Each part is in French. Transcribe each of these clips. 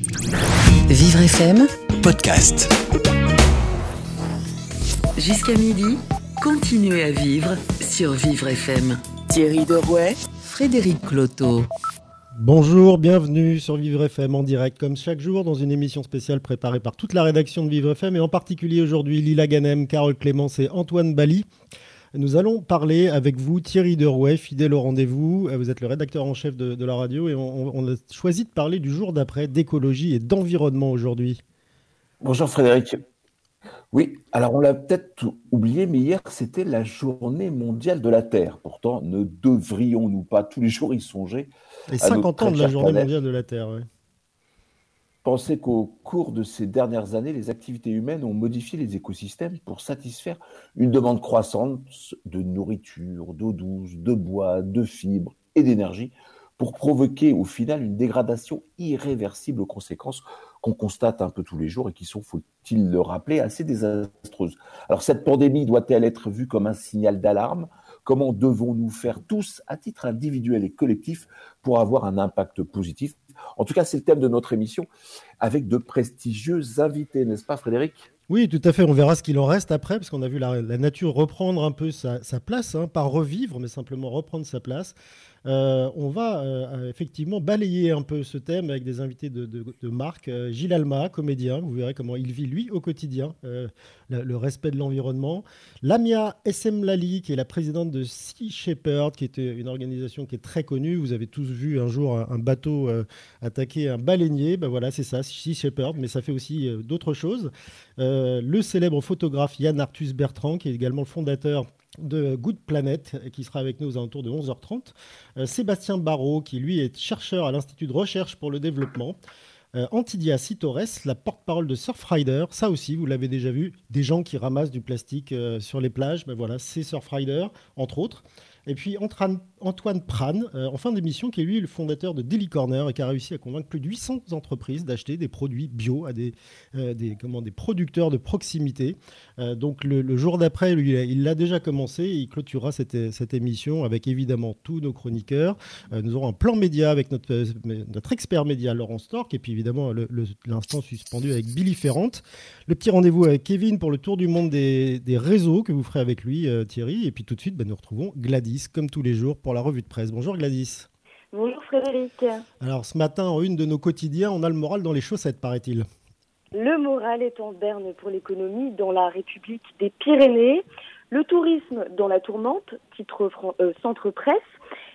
Vivre FM, podcast. jusqu'à midi, continuez à vivre sur Vivre FM. Thierry Derouet, Frédéric Cloteau. Bonjour, bienvenue sur Vivre FM en direct comme chaque jour dans une émission spéciale préparée par toute la rédaction de Vivre FM et en particulier aujourd'hui Lila Ganem, Carole Clémence et Antoine Bali. Nous allons parler avec vous, Thierry Derouet, fidèle au rendez-vous. Vous êtes le rédacteur en chef de, de la radio et on, on a choisi de parler du jour d'après, d'écologie et d'environnement aujourd'hui. Bonjour Frédéric. Oui, alors on l'a peut-être oublié, mais hier c'était la journée mondiale de la Terre. Pourtant, ne devrions-nous pas tous les jours y songer Et à 50 notre ans de la journée planète. mondiale de la Terre. ouais. Pensez qu'au cours de ces dernières années, les activités humaines ont modifié les écosystèmes pour satisfaire une demande croissante de nourriture, d'eau douce, de bois, de fibres et d'énergie, pour provoquer au final une dégradation irréversible aux conséquences qu'on constate un peu tous les jours et qui sont, faut-il le rappeler, assez désastreuses. Alors cette pandémie doit-elle être vue comme un signal d'alarme? Comment devons-nous faire tous, à titre individuel et collectif, pour avoir un impact positif? En tout cas, c'est le thème de notre émission, avec de prestigieux invités, n'est-ce pas Frédéric? Oui, tout à fait. On verra ce qu'il en reste après, parce qu'on a vu la, nature reprendre un peu sa, sa place, hein, pas revivre, mais simplement reprendre sa place. Euh, on va euh, effectivement balayer un peu ce thème avec des invités de, marque. Euh, Gilles Alma, comédien, vous verrez comment il vit lui au quotidien, euh, le, respect de l'environnement. Lamia Essemlali, qui est la présidente de Sea Shepherd, qui est une organisation qui est très connue. Vous avez tous vu un jour un, un bateau euh, attaquer un baleinier. Ben voilà, c'est ça, Sea Shepherd, mais ça fait aussi euh, d'autres choses. Euh, le célèbre photographe Yann Arthus Bertrand, qui est également le fondateur de Good Planet, et qui sera avec nous aux alentours de 11h30. Euh, Sébastien Barrault, qui lui est chercheur à l'Institut de recherche pour le développement. Euh, Antidia Citores, la porte-parole de Surfrider, ça aussi, vous l'avez déjà vu, des gens qui ramassent du plastique euh, sur les plages, ben voilà, c'est Surfrider, entre autres. Et puis Antoine Pran, euh, en fin d'émission, qui est lui le fondateur de Daily Corner et qui a réussi à convaincre plus de 800 entreprises d'acheter des produits bio à des, euh, comment, des producteurs de proximité. Euh, donc le, jour d'après, lui, il l'a déjà commencé. et Il clôturera cette, cette émission avec évidemment tous nos chroniqueurs. Nous aurons un plan média avec notre, expert média Laurent Stork et puis évidemment l'instant suspendu avec Billy Ferrand. Le petit rendez-vous avec Kevin pour le tour du monde des, des réseaux que vous ferez avec lui, Thierry. Et puis tout de suite, bah, nous retrouvons Gladys, comme tous les jours, pour la revue de presse. Bonjour Gladys. Bonjour Frédéric. Alors ce matin, en une de nos quotidiens, on a le moral dans les chaussettes, paraît-il. Le moral est en berne pour l'économie dans la République des Pyrénées. Le tourisme dans la tourmente, titre euh, centre presse.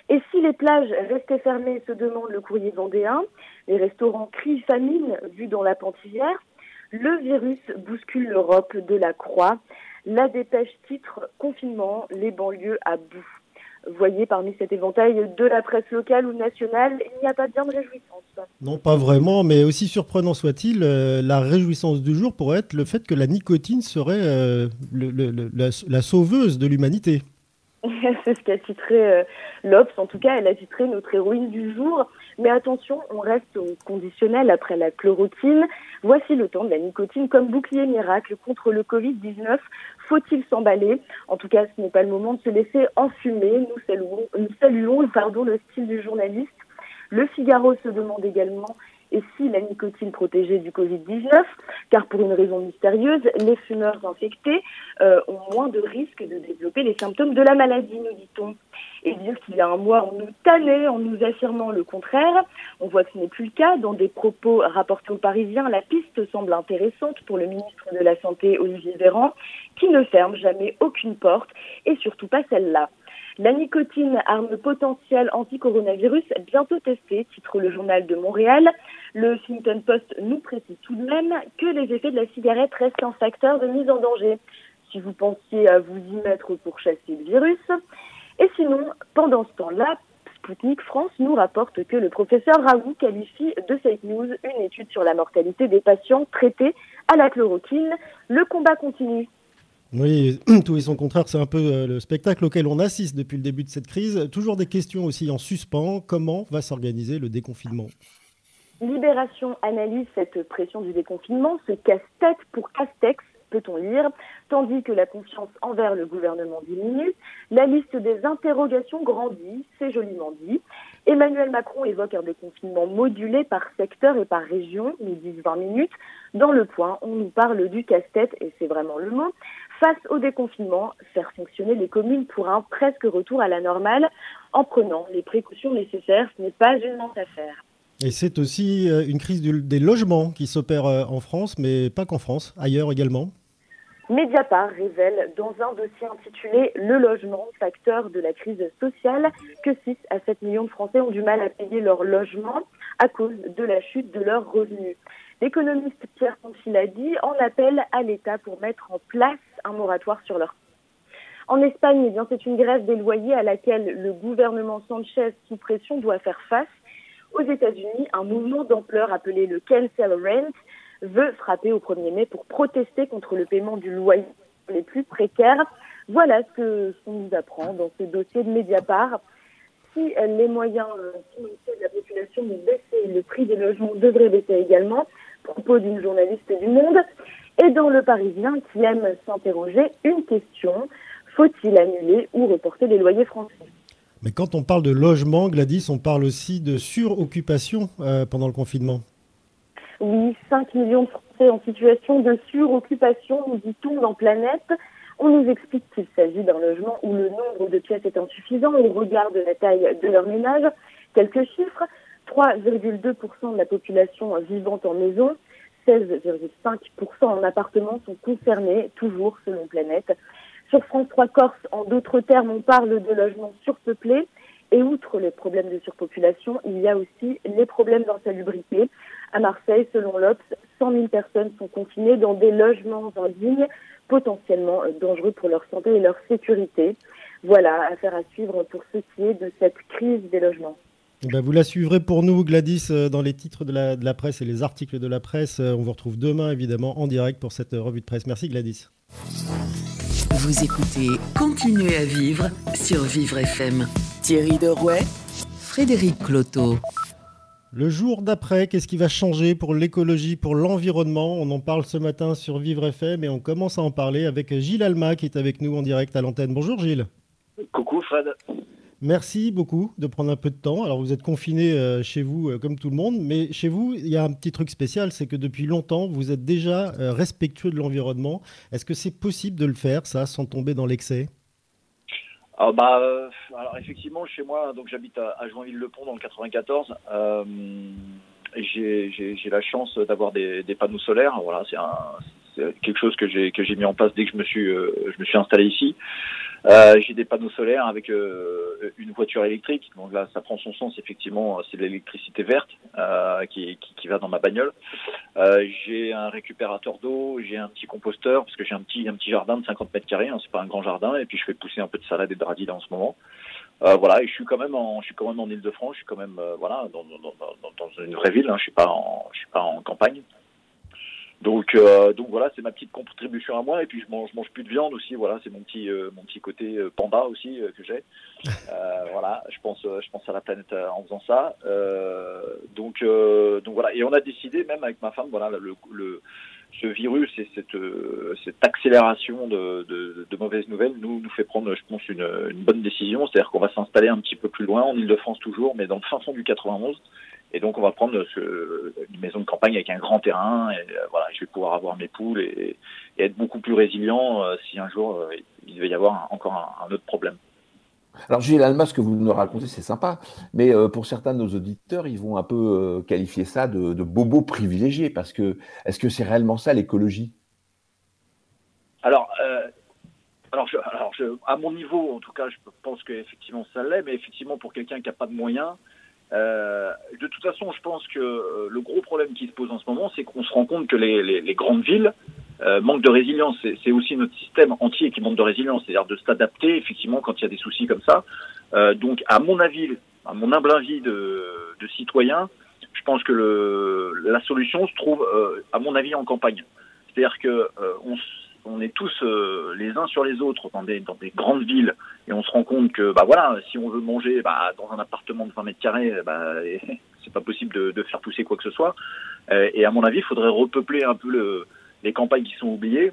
Et si les plages restaient fermées, se demande le courrier vendéen. Les restaurants crient famine, vu dans la pantilière. Le virus bouscule l'Europe de la croix. La dépêche titre Confinement, les banlieues à bout. Voyez, parmi cet éventail de la presse locale ou nationale, il n'y a pas bien de réjouissance. Non, pas vraiment, mais aussi surprenant soit-il, euh, la réjouissance du jour pourrait être le fait que la nicotine serait euh, le- le- le- la, la sauveuse de l'humanité. C'est ce qu'a titré euh, l'Obs. En tout cas, elle a titré notre héroïne du jour. Mais attention, on reste au conditionnel après la chloroquine. Voici le temps de la nicotine comme bouclier miracle contre le Covid-19. Faut-il s'emballer? En tout cas, ce n'est pas le moment de se laisser enfumer. Nous saluons, nous saluons pardon, le style du journaliste. Le Figaro se demande également et si la nicotine protégeait du Covid-19, car pour une raison mystérieuse, les fumeurs infectés euh, ont moins de risques de développer les symptômes de la maladie, nous dit-on. Et dire qu'il y a un mois, on nous tannait en nous affirmant le contraire. On voit que ce n'est plus le cas. Dans des propos rapportés aux Parisiens, la piste semble intéressante pour le ministre de la Santé, Olivier Véran, qui ne ferme jamais aucune porte, et surtout pas celle-là. La nicotine, arme potentielle anti-coronavirus, bientôt testée, titre le journal de Montréal. Le Huffington Post nous précise tout de même que les effets de la cigarette restent un facteur de mise en danger. Si vous pensiez à vous y mettre pour chasser le virus. Et sinon, pendant ce temps-là, Spoutnik France nous rapporte que le professeur Raoult qualifie de fake news une étude sur la mortalité des patients traités à la chloroquine. Le combat continue. Oui, tout et son contraire, c'est un peu euh, le spectacle auquel on assiste depuis le début de cette crise. Toujours des questions aussi en suspens. Comment va s'organiser le déconfinement? Libération analyse cette pression du déconfinement, ce casse-tête pour casse-texte, peut-on lire, tandis que la confiance envers le gouvernement diminue. La liste des interrogations grandit, c'est joliment dit. Emmanuel Macron évoque un déconfinement modulé par secteur et par région, disent 20 minutes. Dans le point, on nous parle du casse-tête, et c'est vraiment le mot. Face au déconfinement, faire fonctionner les communes pour un presque retour à la normale en prenant les précautions nécessaires, ce n'est pas une mince affaire. Et c'est aussi euh, une crise des logements qui s'opère euh, en France, mais pas qu'en France, ailleurs également. Mediapart révèle dans un dossier intitulé Le logement, facteur de la crise sociale, que 6 à 7 millions de Français ont du mal à payer leur logement à cause de la chute de leurs revenus. L'économiste Pierre dit en appelle à l'État pour mettre en place un moratoire sur leur en Espagne, eh c'est une grève des loyers à laquelle le gouvernement Sanchez, sous pression, doit faire face. Aux États-Unis, un mouvement d'ampleur appelé le Cancel Rent veut frapper au 1er mai pour protester contre le paiement du loyer les plus précaires. Voilà ce qu'on nous apprend dans ce dossier de Mediapart. Si les moyens euh, financiers de la population vont baisser, le prix des logements devrait baisser également, propos d'une journaliste du Monde. Et dans Le Parisien, qui aime s'interroger, une question, faut-il annuler ou reporter les loyers français? Mais quand on parle de logement, Gladys, on parle aussi de suroccupation euh, pendant le confinement. Oui, 5 millions de Français en situation de suroccupation, nous dit-on, dans Planète. On nous explique qu'il s'agit d'un logement où le nombre de pièces est insuffisant au regard de la taille de leur ménage. Quelques chiffres. 3,2% de la population vivant en maison, 16,5% en appartement sont concernés, toujours selon Planète. Sur France 3 Corse, en d'autres termes, on parle de logements surpeuplés. Et outre les problèmes de surpopulation, il y a aussi les problèmes d'insalubrité. À Marseille, selon l'Obs, 100 000 personnes sont confinées dans des logements indignes, potentiellement dangereux pour leur santé et leur sécurité. Voilà, affaire à suivre pour ce qui est de cette crise des logements. Eh ben, vous la suivrez pour nous, Gladys, euh, dans les titres de la, presse et les articles de la presse. Euh, on vous retrouve demain, évidemment, en direct pour cette revue de presse. Merci, Gladys. Vous écoutez Continuez à vivre sur Vivre FM. Thierry Derouet, Frédéric Cloteau. Le jour d'après, qu'est-ce qui va changer pour l'écologie, pour l'environnement? On en parle ce matin sur Vivre FM et on commence à en parler avec Gilles Alma qui est avec nous en direct à l'antenne. Bonjour Gilles. Coucou Fred. Merci beaucoup de prendre un peu de temps. Alors vous êtes confiné euh, chez vous euh, comme tout le monde, mais chez vous, il y a un petit truc spécial, c'est que depuis longtemps, vous êtes déjà euh, respectueux de l'environnement. Est-ce que c'est possible de le faire, ça, sans tomber dans l'excès? Ah, bah, alors effectivement, chez moi, donc j'habite à, Joinville-le-Pont dans le 94. j'ai la chance d'avoir des, panneaux solaires. Voilà, c'est quelque chose que j'ai que j'ai mis en place dès que je me suis je me suis installé ici. Euh, j'ai des panneaux solaires avec euh, une voiture électrique. Donc là, ça prend son sens. Effectivement, c'est de l'électricité verte euh, qui, qui, qui, va dans ma bagnole. Euh, j'ai un récupérateur d'eau. J'ai un petit composteur parce que j'ai un petit un petit jardin de 50 mètres carrés. Hein, c'est pas un grand jardin. Et puis je fais pousser un peu de salade et de radis en ce moment. Euh, voilà, et je suis quand même en, je suis quand même en Île-de-France. Je suis quand même, voilà, dans, dans, dans, dans, une vraie ville. Hein, je suis pas en, je suis pas en campagne. Donc, euh, donc voilà, c'est ma petite contribution à moi. Et puis je mange, je mange plus de viande aussi. Voilà, c'est mon petit, euh, mon petit côté euh, panda aussi que j'ai. voilà, je pense, je pense à la planète en faisant ça. donc, donc voilà. Et on a décidé même avec ma femme, voilà, le, le ce virus et cette, cette accélération de, de, de, mauvaises nouvelles nous nous fait prendre, je pense, une, une bonne décision. C'est-à-dire qu'on va s'installer un petit peu plus loin, en Ile-de-France toujours, mais dans le fin fond du 91. Et donc, on va prendre ce, une maison de campagne avec un grand terrain. Et euh, voilà, je vais pouvoir avoir mes poules et, et être beaucoup plus résilient euh, si un jour euh, il devait y avoir encore un, un, autre problème. Alors, Gilles Alma, ce que vous nous racontez, c'est sympa. Mais pour certains de nos auditeurs, ils vont un peu qualifier ça de, de bobo privilégié. Parce que, est-ce que c'est réellement ça l'écologie? Alors, alors, je, alors je, à mon niveau, en tout cas, je pense qu'effectivement ça l'est, mais effectivement, pour quelqu'un qui n'a pas de moyens, euh, de toute façon, je pense que euh, le gros problème qui se pose en ce moment, c'est qu'on se rend compte que les, grandes villes euh, manquent de résilience. C'est aussi notre système entier qui manque de résilience, c'est-à-dire de s'adapter effectivement quand il y a des soucis comme ça. Donc, à mon avis, à mon humble avis de, citoyen, je pense que la solution se trouve, à mon avis, en campagne. C'est-à-dire que on on est tous euh, les uns sur les autres dans des, dans des grandes villes et on se rend compte que bah voilà si on veut manger bah, dans un appartement de 20 mètres carrés bah, c'est pas possible de, de, faire pousser quoi que ce soit euh, et à mon avis il faudrait repeupler un peu le, les campagnes qui sont oubliées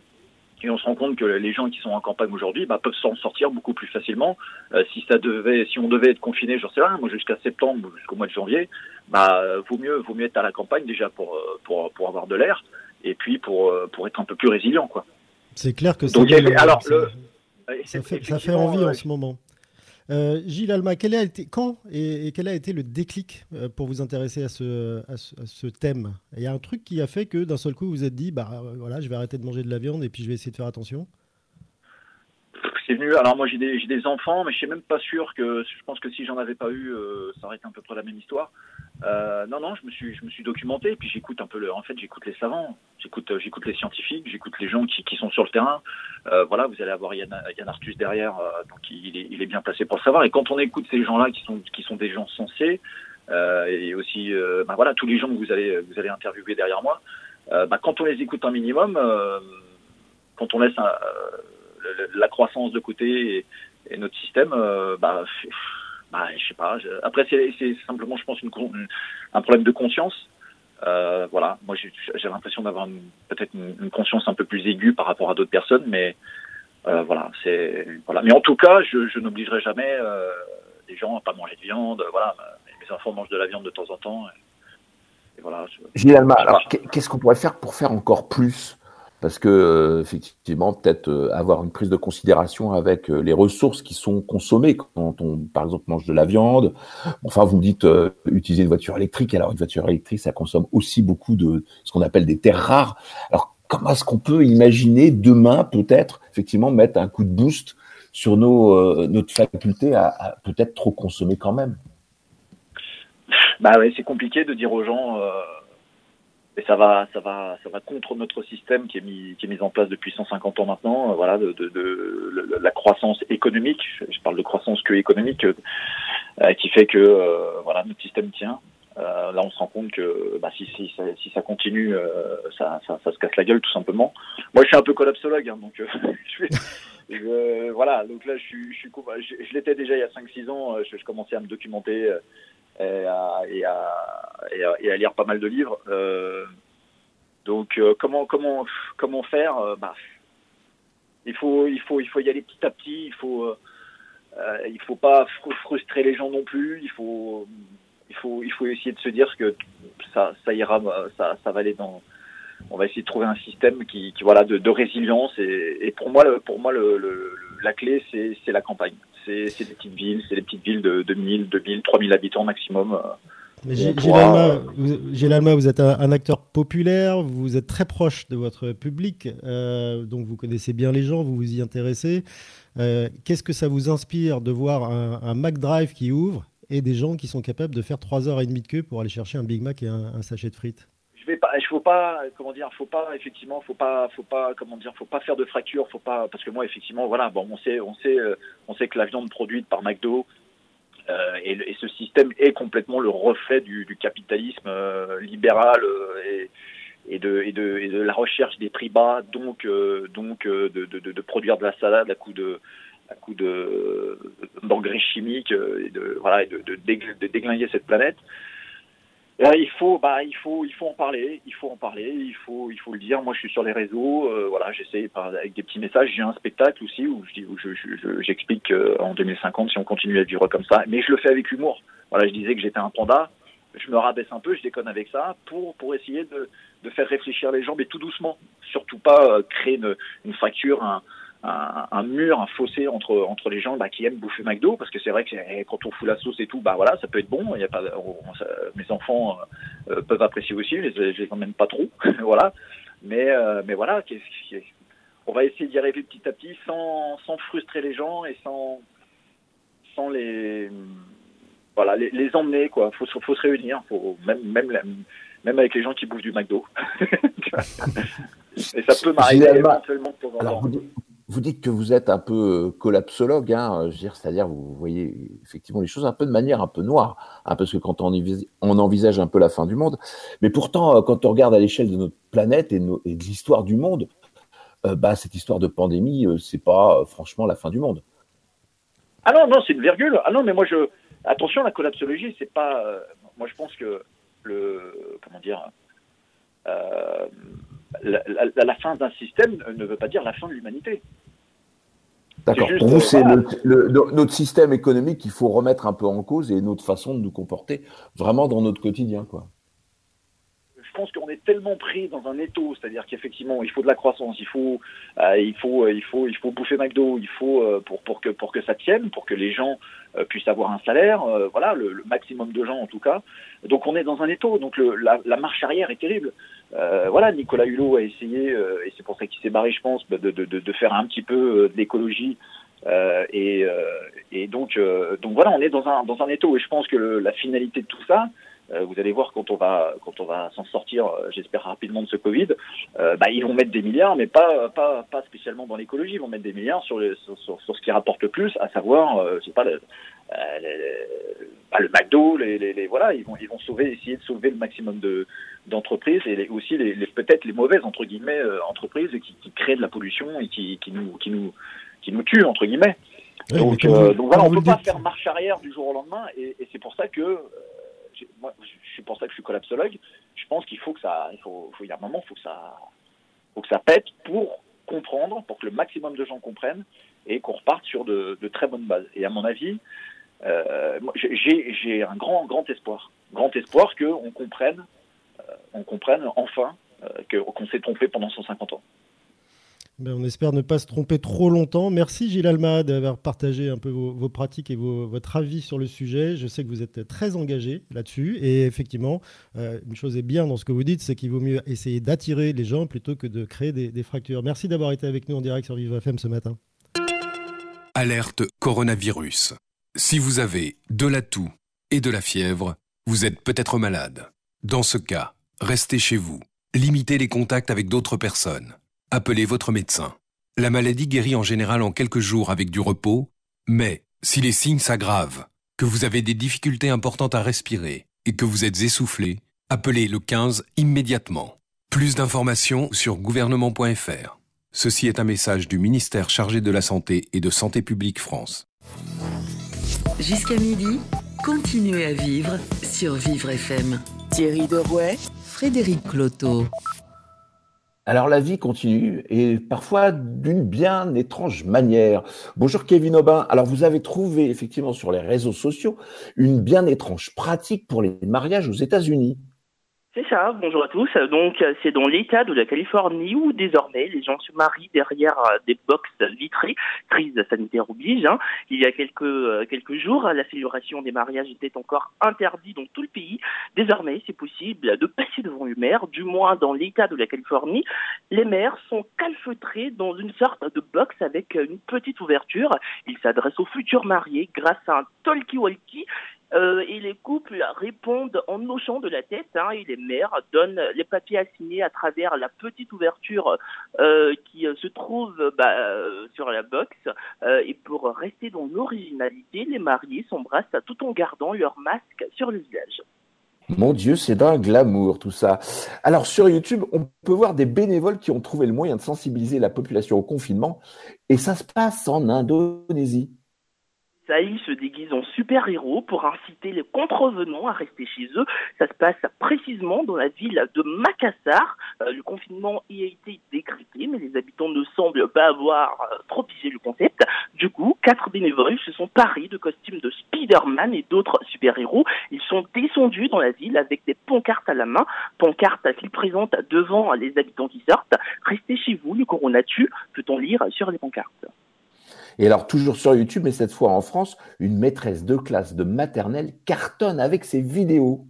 Et on se rend compte que les gens qui sont en campagne aujourd'hui bah, peuvent s'en sortir beaucoup plus facilement. Euh, si ça devait, si on devait être confiné, je sais rien, moi jusqu'à septembre, jusqu'au mois de janvier, bah vaut mieux, vaut mieux être à la campagne déjà pour pour pour avoir de l'air et puis pour pour être un peu plus résilient, quoi. C'est clair que Donc, alors, le, ça, fait, ça fait envie en ce moment. Euh, Gilles Alma, quel a été, quand et, quel a été le déclic euh, pour vous intéresser à ce, à ce, thème? Il y a un truc qui a fait que d'un seul coup vous vous êtes dit, bah voilà, je vais arrêter de manger de la viande et puis je vais essayer de faire attention? C'est venu. Alors moi j'ai des, des enfants, mais je suis même pas sûr que. Je pense que si j'en avais pas eu, euh, ça aurait été un peu près la même histoire. Euh, non, non, je me suis, je me suis documenté, et puis j'écoute un peu le. En fait, j'écoute les savants, j'écoute, j'écoute les scientifiques, j'écoute les gens qui, qui sont sur le terrain. Euh, voilà, vous allez avoir Yann, Yann Arthus derrière, euh, donc il est, il est bien placé pour le savoir. Et quand on écoute ces gens-là, qui sont, qui sont des gens sensés, euh, et aussi, ben voilà, tous les gens que vous allez, vous allez interviewer derrière moi, bah, quand on les écoute un minimum, quand on laisse un, la croissance de côté et, et notre système, bah bah, je sais pas. Après, c'est simplement, je pense, une, un problème de conscience. Euh, voilà, moi j'ai l'impression d'avoir peut-être une, conscience un peu plus aiguë par rapport à d'autres personnes, mais euh, voilà, c'est voilà. Mais en tout cas, je, je n'obligerai jamais euh, les gens à pas manger de viande. Voilà, mes enfants mangent de la viande de temps en temps. Et, voilà. Gilles Alma, alors qu'est-ce qu'on pourrait faire pour faire encore plus parce que euh, effectivement peut-être euh, avoir une prise de considération avec euh, les ressources qui sont consommées quand on par exemple mange de la viande. Enfin vous me dites utiliser une voiture électrique alors une voiture électrique ça consomme aussi beaucoup de ce qu'on appelle des terres rares. Alors comment est-ce qu'on peut imaginer demain peut-être effectivement mettre un coup de boost sur nos notre faculté à, à peut-être trop consommer quand même? Bah ouais, c'est compliqué de dire aux gens et ça va, ça va, ça va contre notre système qui est mis, qui est mis en place depuis 150 ans maintenant. Euh, voilà, de, de, de, la croissance économique. Je parle de croissance que économique, euh, qui fait que euh, voilà notre système tient. Euh, là, on se rend compte que bah, si, si, ça, si ça continue, ça, ça, ça, se casse la gueule tout simplement. Moi, je suis un peu collapsologue, hein, donc je, je, voilà. Donc là, je, suis, je, je l'étais déjà il y a 5-6 ans. Je, je, commençais à me documenter et à, lire pas mal de livres. Euh, donc euh, comment comment comment faire euh, bah, il faut il faut il faut y aller petit à petit. Il faut il faut pas frustrer les gens non plus. Il faut il faut il faut essayer de se dire que ça ira ça va aller dans on va essayer de trouver un système qui, voilà de, résilience et, pour moi pour moi la clé c'est la campagne c'est des petites villes c'est des petites villes de, de 1000 2000 3000 habitants maximum mais Gilles Alma, vous êtes un, acteur populaire, vous êtes très proche de votre public, euh, donc vous connaissez bien les gens, vous vous y intéressez. Euh, Qu'est-ce que ça vous inspire de voir un, un McDrive qui ouvre et des gens qui sont capables de faire 3h30 de queue pour aller chercher un Big Mac et un, un sachet de frites? Vais pas, je faut pas, comment dire, faut pas effectivement, faut pas, faut pas, comment dire, faut pas faire de fracture, faut pas, parce que moi effectivement, voilà, bon, on sait, on sait, euh, on sait que la viande produite par McDo euh, et, et, ce système est complètement le reflet du, du capitalisme euh, libéral et, et, de, et, de, et de la recherche des prix bas, donc, donc de, de, de, produire de la salade à coup de à coup de d'engrais chimiques et de voilà de, de, déglinguer cette planète il faut, bah, il faut, il faut en parler. Il faut en parler. Il faut, il faut le dire. Moi, je suis sur les réseaux. Euh, voilà, j'essaie avec des petits messages. J'ai un spectacle aussi où je dis, où je, j'explique qu'en 2050, si on continue à vivre comme ça, mais je le fais avec humour. Voilà, je disais que j'étais un panda. Je me rabaisse un peu, je déconne avec ça pour pour essayer de, de faire réfléchir les gens, mais tout doucement. Surtout pas euh, créer une, une fracture, un, un, un, mur, un fossé entre entre les gens bah, qui aiment bouffer McDo, parce que c'est vrai que quand on fout la sauce et tout, bah voilà, ça peut être bon. Y a pas, mes enfants euh, euh, peuvent apprécier aussi, je les, les emmène pas trop, voilà. Mais euh, mais voilà, on va essayer d'y arriver petit à petit, sans sans frustrer les gens et sans sans les voilà les, les emmener quoi. Faut faut se réunir, faut même même même avec les gens qui bouffent du McDo. et ça peut m'arriver éventuellement temps. Vous dites que vous êtes un peu euh, collapsologue, hein, c'est-à-dire vous voyez effectivement les choses un peu de manière un peu noire, hein, parce que quand on, envisage un peu la fin du monde, mais pourtant euh, quand on regarde à l'échelle de notre planète et, de l'histoire du monde, euh, bah, cette histoire de pandémie, c'est pas franchement la fin du monde. Ah non, non, c'est une virgule. Ah non, mais moi je attention, la collapsologie, c'est pas. moi, je pense que le comment dire, la, fin d'un système ne veut pas dire la fin de l'humanité. D'accord. Pour vous, c'est notre système économique qu'il faut remettre un peu en cause et notre façon de nous comporter vraiment dans notre quotidien, quoi je pense qu'on est tellement pris dans un étau, c'est-à-dire qu'effectivement, il faut de la croissance, il faut, euh, il faut, euh, il faut, il faut bouffer McDo, il faut euh, pour pour que pour que ça tienne, pour que les gens puissent avoir un salaire, voilà, le, maximum de gens en tout cas. Donc on est dans un étau, donc le, la, la, marche arrière est terrible. voilà, Nicolas Hulot a essayé, et c'est pour ça qu'il s'est barré, je pense, de, de, de, de, faire un petit peu de l'écologie. et, et donc, donc voilà, on est dans un dans un étau, et je pense que la finalité de tout ça, euh, vous allez voir quand on va quand on va s'en sortir, euh, j'espère rapidement de ce Covid, euh, bah, ils vont mettre des milliards, mais pas pas pas spécialement dans l'écologie, ils vont mettre des milliards sur, les, sur, sur, ce qui rapporte le plus, à savoir, je sais pas, le, bah, le McDo, les, les, les, voilà, ils vont ils vont sauver, essayer de sauver le maximum de d'entreprises et aussi les, peut-être les mauvaises entre guillemets entreprises qui, qui créent de la pollution et qui, qui nous qui nous qui nous tuent entre guillemets. donc, donc voilà, on peut pas faire marche arrière du jour au lendemain et, et c'est pour ça que moi, je suis pour ça que je suis collapsologue. Je pense qu'il faut que ça, il faut, il y a un moment, faut que ça, faut que ça pète pour comprendre, pour que le maximum de gens comprennent et qu'on reparte sur de, très bonnes bases. Et à mon avis, euh, j'ai un grand, grand espoir, grand espoir qu'on comprenne, euh, on comprenne enfin euh, qu'on s'est trompé pendant 150 ans. Ben, on espère ne pas se tromper trop longtemps. Merci Gilles Alma d'avoir partagé un peu vos, pratiques et votre avis sur le sujet. Je sais que vous êtes très engagé là-dessus. Et effectivement, euh, une chose est bien dans ce que vous dites, c'est qu'il vaut mieux essayer d'attirer les gens plutôt que de créer des, fractures. Merci d'avoir été avec nous en direct sur Vivre FM ce matin. Alerte coronavirus. Si vous avez de la toux et de la fièvre, vous êtes peut-être malade. Dans ce cas, restez chez vous. Limitez les contacts avec d'autres personnes. Appelez votre médecin. La maladie guérit en général en quelques jours avec du repos, mais si les signes s'aggravent, que vous avez des difficultés importantes à respirer et que vous êtes essoufflé, appelez le 15 immédiatement. Plus d'informations sur gouvernement.fr. Ceci est un message du ministère chargé de la Santé et de Santé publique France. Jusqu'à midi, continuez à vivre sur Vivre FM. Thierry Derouet, Frédéric Cloteau. Alors la vie continue et parfois d'une bien étrange manière. Bonjour Kevin Aubin. Alors vous avez trouvé effectivement sur les réseaux sociaux une bien étrange pratique pour les mariages aux États-Unis. C'est ça, bonjour à tous. Donc, c'est dans l'État de la Californie où désormais les gens se marient derrière euh, des boxes vitrées, crise sanitaire oblige. Hein. Il y a quelques, euh, quelques jours, la célébration des mariages était encore interdite dans tout le pays. Désormais, c'est possible de passer devant une mère, du moins dans l'État de la Californie. Les mères sont calfeutrées dans une sorte de box avec une petite ouverture. Ils s'adressent aux futurs mariés grâce à un talkie-walkie euh, et les couples répondent en hochant de la tête hein, et les mères donnent les papiers à signer à travers la petite ouverture euh, qui euh, se trouve bah, sur la box. Et pour rester dans l'originalité, les mariés s'embrassent tout en gardant leur masque sur le visage. Mon Dieu, c'est d'un glamour tout ça. Alors sur YouTube, on peut voir des bénévoles qui ont trouvé le moyen de sensibiliser la population au confinement et ça se passe en Indonésie ils se déguisent en super-héros pour inciter les contrevenants à rester chez eux. Ça se passe précisément dans la ville de Makassar. Euh, le confinement y a été décrété, mais les habitants ne semblent pas avoir euh, trop pigé le concept. Du coup, quatre bénévoles se sont parés de costumes de Spider-Man et d'autres super-héros. Ils sont descendus dans la ville avec des pancartes à la main, pancartes qu'ils présentent devant les habitants qui sortent. Restez chez vous, le corona tue, peut-on lire sur les pancartes? Et alors, toujours sur YouTube, mais cette fois en France, une maîtresse de classe de maternelle cartonne avec ses vidéos.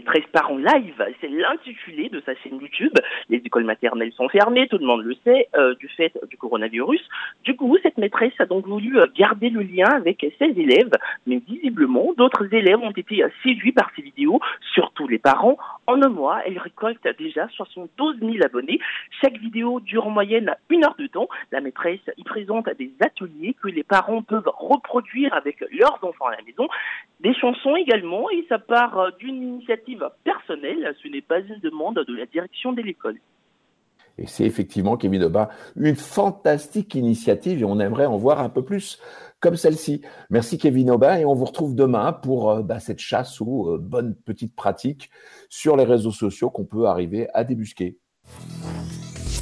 Maîtresse par en live, c'est l'intitulé de sa chaîne YouTube. Les écoles maternelles sont fermées, tout le monde le sait, euh, du fait du coronavirus. Du coup, cette maîtresse a donc voulu euh, garder le lien avec ses élèves, mais visiblement, d'autres élèves ont été euh, séduits par ces vidéos, surtout les parents. En un mois, elle récolte déjà 72 000 abonnés. Chaque vidéo dure en moyenne une heure de temps. La maîtresse y présente des ateliers que les parents peuvent reproduire avec leurs enfants à la maison. Des chansons également, et ça part d'une initiative personnelle, ce n'est pas une demande de la direction de l'école. Et c'est effectivement, Kevin Aubin, une fantastique initiative et on aimerait en voir un peu plus comme celle-ci. Merci Kevin Aubin et on vous retrouve demain pour euh, bah, cette chasse aux euh, bonnes petites pratiques sur les réseaux sociaux qu'on peut arriver à débusquer.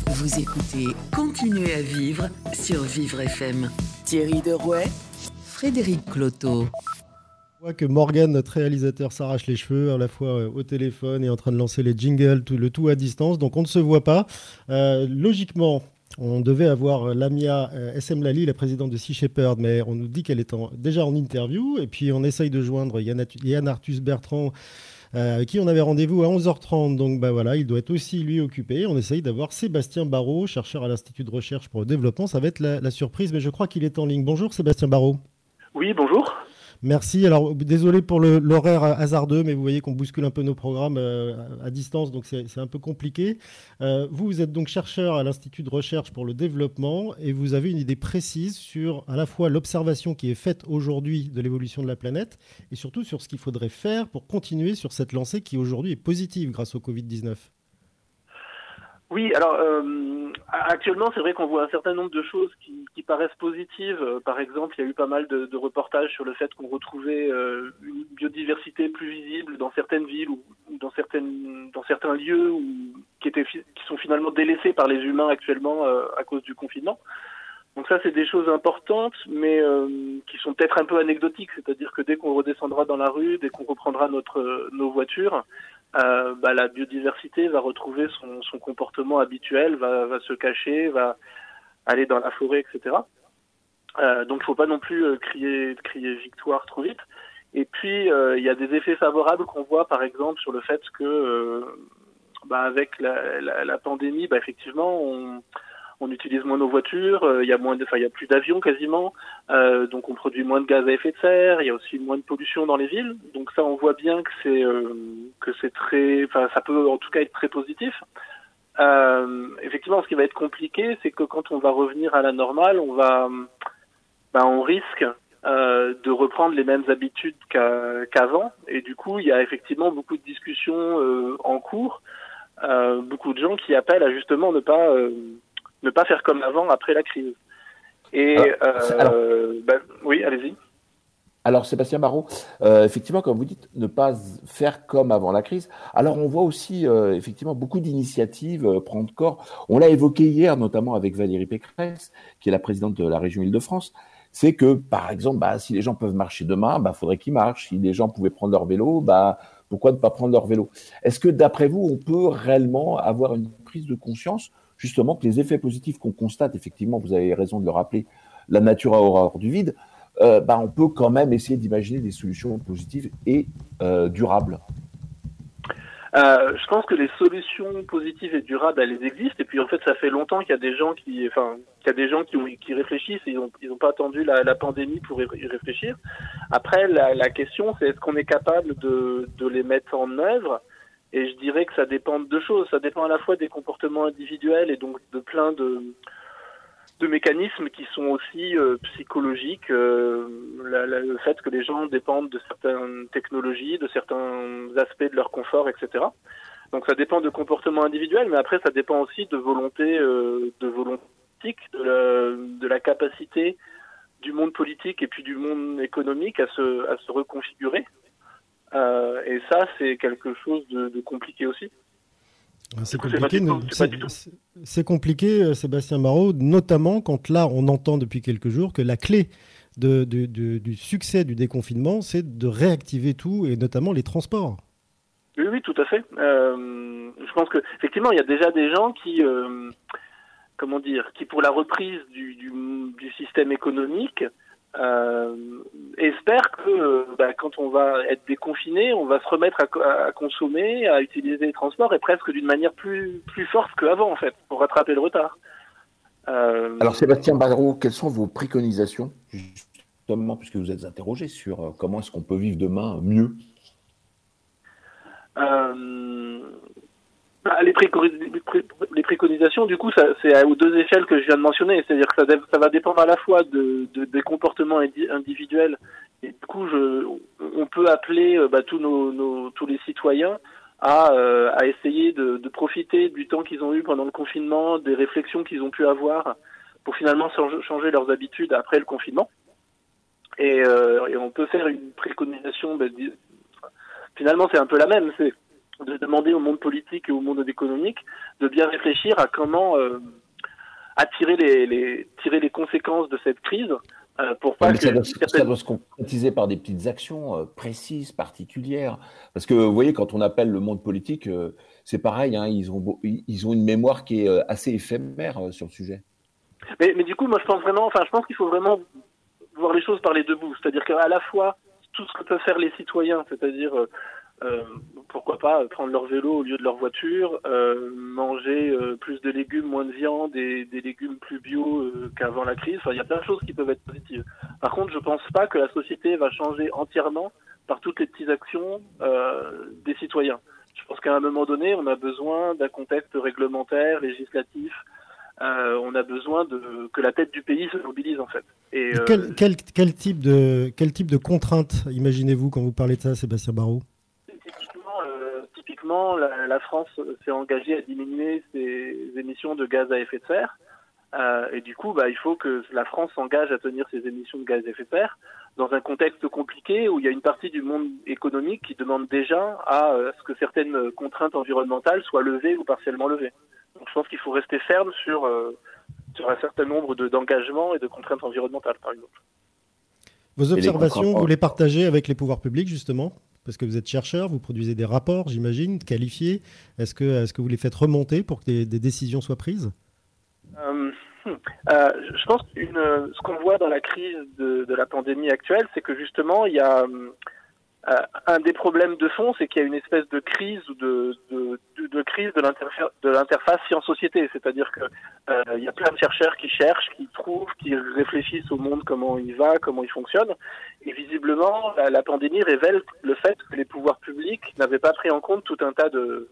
Vous écoutez Continuez à vivre sur Vivre FM. Thierry Derouet, Frédéric Cloteau. Voit que Morgan, notre réalisateur, s'arrache les cheveux à la fois euh, au téléphone et en train de lancer les jingles, le tout à distance, donc on ne se voit pas. Euh, logiquement, on devait avoir Lamia euh, SM Lali, la présidente de Sea Shepherd, mais on nous dit qu'elle est déjà en interview. Et puis on essaye de joindre Yann, Arthus Bertrand, euh, qui on avait rendez-vous à 11h30. Donc bah voilà, il doit être aussi lui occupé. On essaye d'avoir Sébastien Barrault, chercheur à l'Institut de recherche pour le développement. Ça va être la, la surprise, mais je crois qu'il est en ligne. Bonjour Sébastien Barrault. Oui, bonjour. Merci. Alors, désolé pour l'horaire hasardeux, mais vous voyez qu'on bouscule un peu nos programmes euh, à distance, donc c'est un peu compliqué. Euh, vous, vous êtes donc chercheur à l'Institut de recherche pour le développement et vous avez une idée précise sur à la fois l'observation qui est faite aujourd'hui de l'évolution de la planète et surtout sur ce qu'il faudrait faire pour continuer sur cette lancée qui aujourd'hui est positive grâce au Covid-19. Oui, alors euh, actuellement, c'est vrai qu'on voit un certain nombre de choses qui, qui paraissent positives. Euh, par exemple, il y a eu pas mal de, de reportages sur le fait qu'on retrouvait euh, une biodiversité plus visible dans certaines villes ou, dans certaines dans certains lieux où, qui étaient qui sont finalement délaissés par les humains actuellement euh, à cause du confinement. Donc ça, c'est des choses importantes, mais qui sont peut-être un peu anecdotiques. C'est-à-dire que dès qu'on redescendra dans la rue, dès qu'on reprendra notre nos voitures, euh, bah, la biodiversité va retrouver son, son comportement habituel, va, va, se cacher, va aller dans la forêt, etc. Euh, donc il ne faut pas non plus euh, crier, crier victoire trop vite. Et puis euh, il y a des effets favorables qu'on voit par exemple sur le fait que euh, bah, avec la, la, la pandémie, bah, effectivement, on, on utilise moins nos voitures, euh, il y a moins de, enfin il y a plus d'avions quasiment, euh, donc on produit moins de gaz à effet de serre, il y a aussi moins de pollution dans les villes, donc ça on voit bien que c'est euh, que c'est très, enfin ça peut en tout cas être très positif. Euh, effectivement, ce qui va être compliqué, c'est que quand on va revenir à la normale, on va, ben, on risque euh, de reprendre les mêmes habitudes qu'avant, et du coup, il y a effectivement beaucoup de discussions euh, en cours, euh, beaucoup de gens qui appellent à justement ne pas ne pas faire comme avant après la crise. Et alors, euh, ben, oui, allez-y. Alors Sébastien Barrault, euh, effectivement, comme vous dites, ne pas faire comme avant la crise. Alors on voit aussi euh, effectivement beaucoup d'initiatives euh, prendre corps. On l'a évoqué hier, notamment avec Valérie Pécresse, qui est la présidente de la région Île-de-France. C'est que, par exemple, bah, si les gens peuvent marcher demain, bah, faudrait qu'ils marchent. Si les gens pouvaient prendre leur vélo, bah, pourquoi ne pas prendre leur vélo? Est-ce que, d'après vous, on peut réellement avoir une prise de conscience justement que les effets positifs qu'on constate, effectivement, vous avez raison de le rappeler, la nature a horreur du vide, euh, bah, on peut quand même essayer d'imaginer des solutions positives et euh, durables. Euh, je pense que les solutions positives et durables, elles existent. Et puis en fait, ça fait longtemps qu'il y a des gens qui, enfin, qu'il y a des gens qui, réfléchissent. Et ils n'ont pas attendu la, pandémie pour y réfléchir. Après, la, question, c'est est-ce qu'on est capable de les mettre en œuvre et je dirais que ça dépend de deux choses. Ça dépend à la fois des comportements individuels et donc de plein de, de mécanismes qui sont aussi euh, psychologiques. Euh, le fait que les gens dépendent de certaines technologies, de certains aspects de leur confort, etc. Donc ça dépend de comportements individuels, mais après ça dépend aussi de volonté, euh, de volonté, de la, de la capacité du monde politique et puis du monde économique à se, à se reconfigurer. Euh, et ça, c'est quelque chose de, de compliqué aussi. C'est compliqué, c'est compliqué, euh, Sébastien Marot, notamment quand là, on entend depuis quelques jours que la clé de, de, de, du succès du déconfinement, c'est de réactiver tout, et notamment les transports. Oui, oui, tout à fait. Euh, je pense que effectivement, il y a déjà des gens qui, euh, comment dire, qui pour la reprise du, du, du système économique, euh, espère que bah, quand on va être déconfiné, on va se remettre à, à, consommer, à utiliser les transports et presque d'une manière plus, plus forte qu'avant en fait, pour rattraper le retard. Euh... Alors Sébastien Barrault, quelles sont vos préconisations justement puisque vous êtes interrogé sur euh, comment est-ce qu'on peut vivre demain mieux? Euh, les, les, préconisations, du coup, c'est aux deux échelles que je viens de mentionner. C'est-à-dire que ça, ça, va dépendre à la fois de, de, des comportements individuels et du coup, je, on peut appeler euh, bah, tous les citoyens à, euh, essayer de, profiter du temps qu'ils ont eu pendant le confinement, des réflexions qu'ils ont pu avoir pour finalement changer leurs habitudes après le confinement. Et, euh, on peut faire une préconisation. Bah, finalement, c'est un peu la même. C'est de demander au monde politique et au monde économique de bien réfléchir à comment attirer les, tirer les conséquences de cette crise euh, pour pas que ça, doit, ça, doit, se concrétiser par des petites actions euh, précises, particulières. Parce que vous voyez, quand on appelle le monde politique, euh, c'est pareil, hein, ils, ont, ils ont une mémoire qui est assez éphémère sur le sujet. Mais, mais, du coup, moi je pense vraiment, enfin je pense qu'il faut vraiment voir les choses par les deux bouts. C'est-à-dire qu'à la fois, tout ce que peuvent faire les citoyens, c'est-à-dire euh, pourquoi pas prendre leur vélo au lieu de leur voiture, euh, manger euh, plus de légumes, moins de viande et des légumes plus bio qu'avant la crise. Enfin, il y a plein de choses qui peuvent être positives. Par contre, je pense pas que la société va changer entièrement par toutes les petites actions des citoyens. Je pense qu'à un moment donné, on a besoin d'un contexte réglementaire, législatif, euh, on a besoin de que la tête du pays se mobilise en fait. Et, quel, quel, quel, type de quel type de contraintes imaginez-vous quand vous parlez de ça, Sébastien Barrault? La, France s'est engagée à diminuer ses émissions de gaz à effet de serre. Euh, et du coup, bah, il faut que la France s'engage à tenir ses émissions de gaz à effet de serre dans un contexte compliqué où il y a une partie du monde économique qui demande déjà à euh, ce que certaines contraintes environnementales soient levées ou partiellement levées. Donc, je pense qu'il faut rester ferme sur, euh, sur un certain nombre d'engagements et de contraintes environnementales, par exemple. Vos observations, vous les partagez avec les pouvoirs publics, justement? Parce que vous êtes chercheur, vous produisez des rapports, j'imagine, qualifiés. Est-ce que, est que vous les faites remonter pour que des, décisions soient prises? Euh, euh, Je pense que ce qu'on voit dans la crise de, la pandémie actuelle, c'est que justement, il y a euh, un des problèmes de fond, c'est qu'il y a une espèce de crise ou de, crise de l'interface science-société. C'est-à-dire que il y a plein de chercheurs qui cherchent, qui trouvent, qui réfléchissent au monde, comment il va, comment il fonctionne. Et visiblement, la, pandémie révèle le fait que les pouvoirs publics n'avaient pas pris en compte tout un tas de,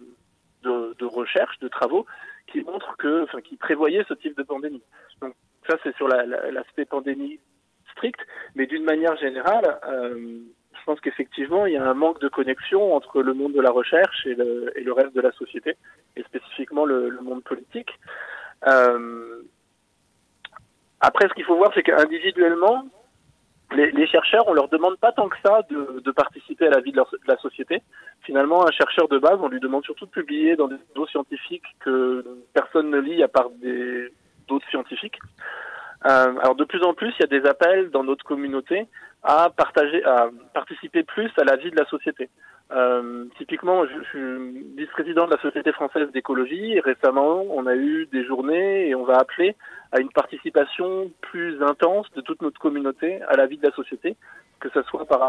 recherches, de travaux qui montrent que, enfin, qui prévoyaient ce type de pandémie. Donc ça, c'est sur l'aspect pandémie strict, mais d'une manière générale, euh, pense qu'effectivement, il y a un manque de connexion entre le monde de la recherche et le, reste de la société, et spécifiquement le, monde politique. Euh, après, ce qu'il faut voir, c'est qu'individuellement, les, chercheurs, on leur demande pas tant que ça de, participer à la vie de, la société. Finalement, un chercheur de base, on lui demande surtout de publier dans des dossiers scientifiques que personne ne lit à part des d'autres scientifiques. Euh, alors de plus en plus, il y a des appels dans notre communauté à partager, à participer plus à la vie de la société. Euh, typiquement, je, suis vice-président de la Société française d'écologie récemment, on a eu des journées et on va appeler à une participation plus intense de toute notre communauté à la vie de la société, que ce soit par,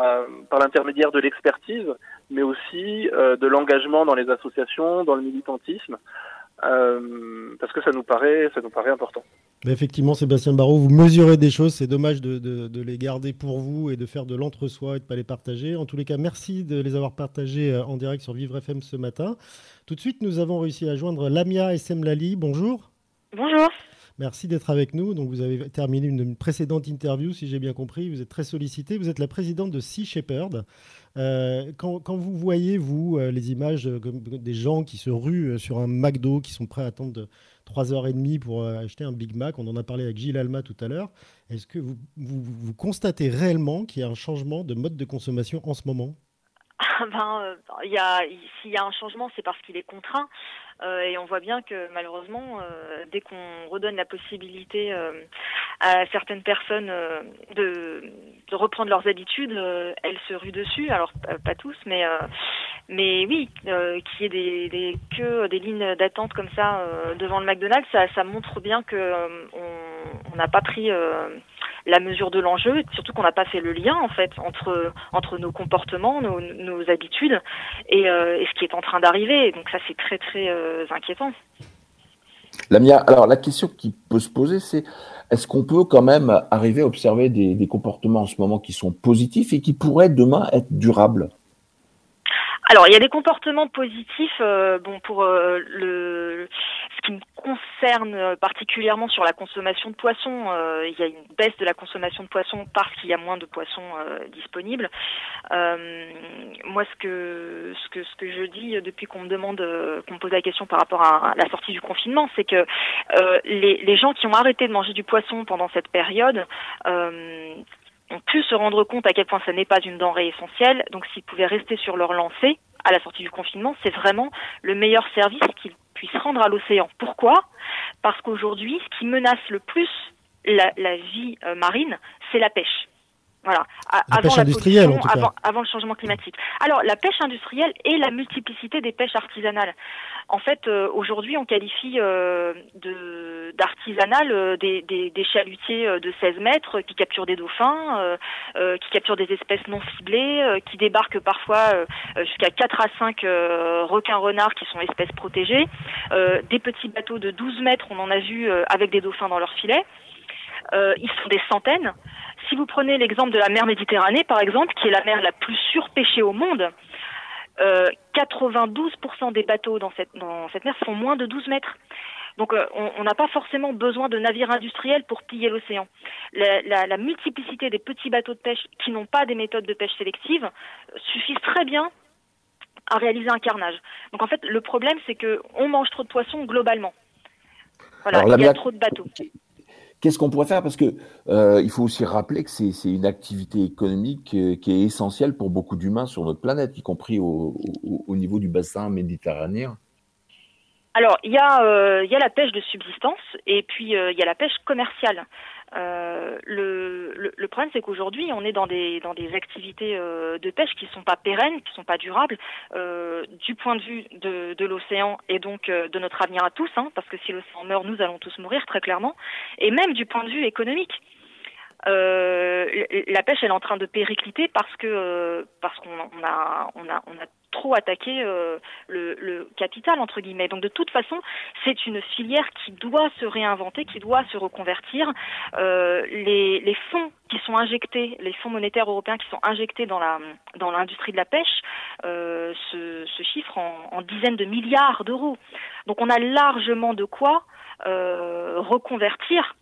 par l'intermédiaire de l'expertise, mais aussi euh, de l'engagement dans les associations, dans le militantisme. Euh, parce que ça nous paraît, ça nous paraît important. Mais effectivement, Sébastien Barrault, vous mesurez des choses. C'est dommage de, de, de, les garder pour vous et de faire de l'entre-soi et de ne pas les partager. En tous les cas, merci de les avoir partagés euh, en direct sur Vivre FM ce matin. Tout de suite, nous avons réussi à joindre Lamia Essemlali. Bonjour. Bonjour. Merci d'être avec nous. Donc, vous avez terminé une, précédente interview, si j'ai bien compris. Vous êtes très sollicité. Vous êtes la présidente de Sea Shepherd. Euh, quand, vous voyez, vous, euh, les images des gens qui se ruent euh, sur un McDo, qui sont prêts à attendre 3h30 pour acheter un Big Mac, on en a parlé avec Gilles Alma tout à l'heure, est-ce que vous, constatez réellement qu'il y a un changement de mode de consommation en ce moment? Ben, s'il y a un changement, c'est parce qu'il est contraint. Euh, et on voit bien que malheureusement, euh, dès qu'on redonne la possibilité euh, à certaines personnes de, de, reprendre leurs habitudes, elles se ruent dessus. Alors pas tous, mais mais oui, qu'il y ait des, des queues, des lignes d'attente comme ça devant le McDonald's, ça, ça montre bien que on n'a pas pris la mesure de l'enjeu, surtout qu'on n'a pas fait le lien en fait entre entre nos comportements, nos, nos habitudes et, euh, et, ce qui est en train d'arriver. Donc ça c'est très très euh, inquiétant. Lamia, alors la question qui peut se poser, c'est est-ce qu'on peut quand même arriver à observer des, des, comportements en ce moment qui sont positifs et qui pourraient demain être durables? Alors, il y a des comportements positifs. Euh, bon, pour euh, le qui me concerne particulièrement sur la consommation de poissons, euh, il y a une baisse de la consommation de poissons parce qu'il y a moins de poissons disponibles. moi, ce que ce que ce que je dis depuis qu'on me demande, qu'on me pose la question par rapport à, la sortie du confinement, c'est que les, les gens qui ont arrêté de manger du poisson pendant cette période ont pu se rendre compte à quel point ça n'est pas une denrée essentielle. Donc s'ils pouvaient rester sur leur lancée, à la sortie du confinement, c'est vraiment le meilleur service qu'il puisse rendre à l'océan. Pourquoi? Parce qu'aujourd'hui, ce qui menace le plus la, vie euh, marine, c'est la pêche. Voilà. avant la pollution, avant, le changement climatique. Alors, la pêche industrielle et la multiplicité des pêches artisanales. En fait, euh, aujourd'hui, on qualifie euh, de d'artisanal euh, des, des, des, chalutiers de 16 mètres qui capturent des dauphins, qui capturent des espèces non ciblées, qui débarquent parfois jusqu'à 4 à 5 requins renards qui sont espèces protégées, des petits bateaux de 12 mètres, on en a vu avec des dauphins dans leur filet. Ils sont des centaines. Si vous prenez l'exemple de la mer Méditerranée, par exemple, qui est la mer la plus surpêchée au monde, 92% euh, des bateaux dans cette, dans cette mer font moins de 12 mètres. Donc euh, on n'a pas forcément besoin de navires industriels pour piller l'océan. La, la, multiplicité des petits bateaux de pêche qui n'ont pas des méthodes de pêche sélectives suffisent très bien à réaliser un carnage. Donc en fait, le problème, c'est que on mange trop de poissons globalement. Voilà, il y a trop de bateaux. Qu'est-ce qu'on pourrait faire? Parce que euh, il faut aussi rappeler que c'est une activité économique euh, qui est essentielle pour beaucoup d'humains sur notre planète, y compris au, niveau du bassin méditerranéen. Alors, il y, a, euh, y a la pêche de subsistance et puis il y a la pêche commerciale. Euh, le, problème, c'est qu'aujourd'hui, on est dans des, dans des activités euh, de pêche qui ne sont pas pérennes, qui ne sont pas durables, euh, du point de vue de, l'océan et donc euh, de notre avenir à tous, hein, parce que si l'océan meurt, nous allons tous mourir, très clairement, et même du point de vue économique. Euh, la pêche elle est en train de péricliter parce que parce qu'on a on a on a trop attaquer euh, le, capital entre guillemets. Donc de toute façon, c'est une filière qui doit se réinventer, qui doit se reconvertir. Euh, les, les, fonds qui sont injectés, les fonds monétaires européens qui sont injectés dans la dans l'industrie de la pêche, euh, se, se, chiffrent en, en, dizaines de milliards d'euros. Donc on a largement de quoi reconvertir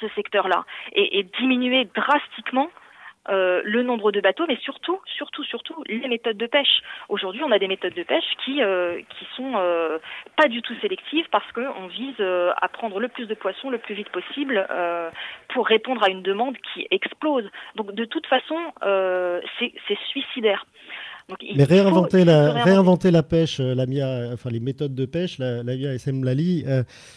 ce secteur-là et, diminuer drastiquement euh, le nombre de bateaux, mais surtout, surtout, surtout les méthodes de pêche. Aujourd'hui, on a des méthodes de pêche qui euh, qui sont euh, pas du tout sélectives parce qu'on vise à prendre le plus de poissons le plus vite possible pour répondre à une demande qui explose. Donc, de toute façon, c'est suicidaire. Mais réinventer, la, réinventer la pêche, la enfin les méthodes de pêche, la, la MIA SM Lali,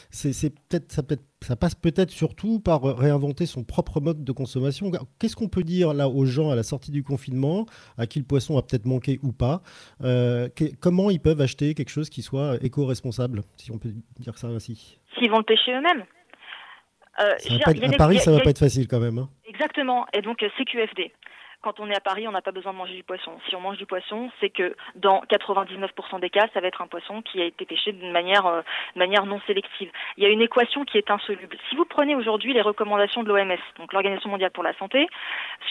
c'est peut-être ça peut être ça passe peut-être surtout par réinventer son propre mode de consommation. Qu'est-ce qu'on peut dire là aux gens à la sortie du confinement, à qui le poisson a peut-être manqué ou pas euh, Comment ils peuvent acheter quelque chose qui soit éco-responsable, si on peut dire ça ainsi? S'ils vont le pêcher eux-mêmes. Euh, à Paris, ça va pas être facile quand même. Hein. Exactement. Et donc, euh, CQFD quand on est à Paris, on n'a pas besoin de manger du poisson. Si on mange du poisson, c'est que dans 99% des cas, ça va être un poisson qui a été pêché d'une manière, euh, manière non sélective. Il y a une équation qui est insoluble. Si vous prenez aujourd'hui les recommandations de l'OMS, donc l'Organisation mondiale pour la santé,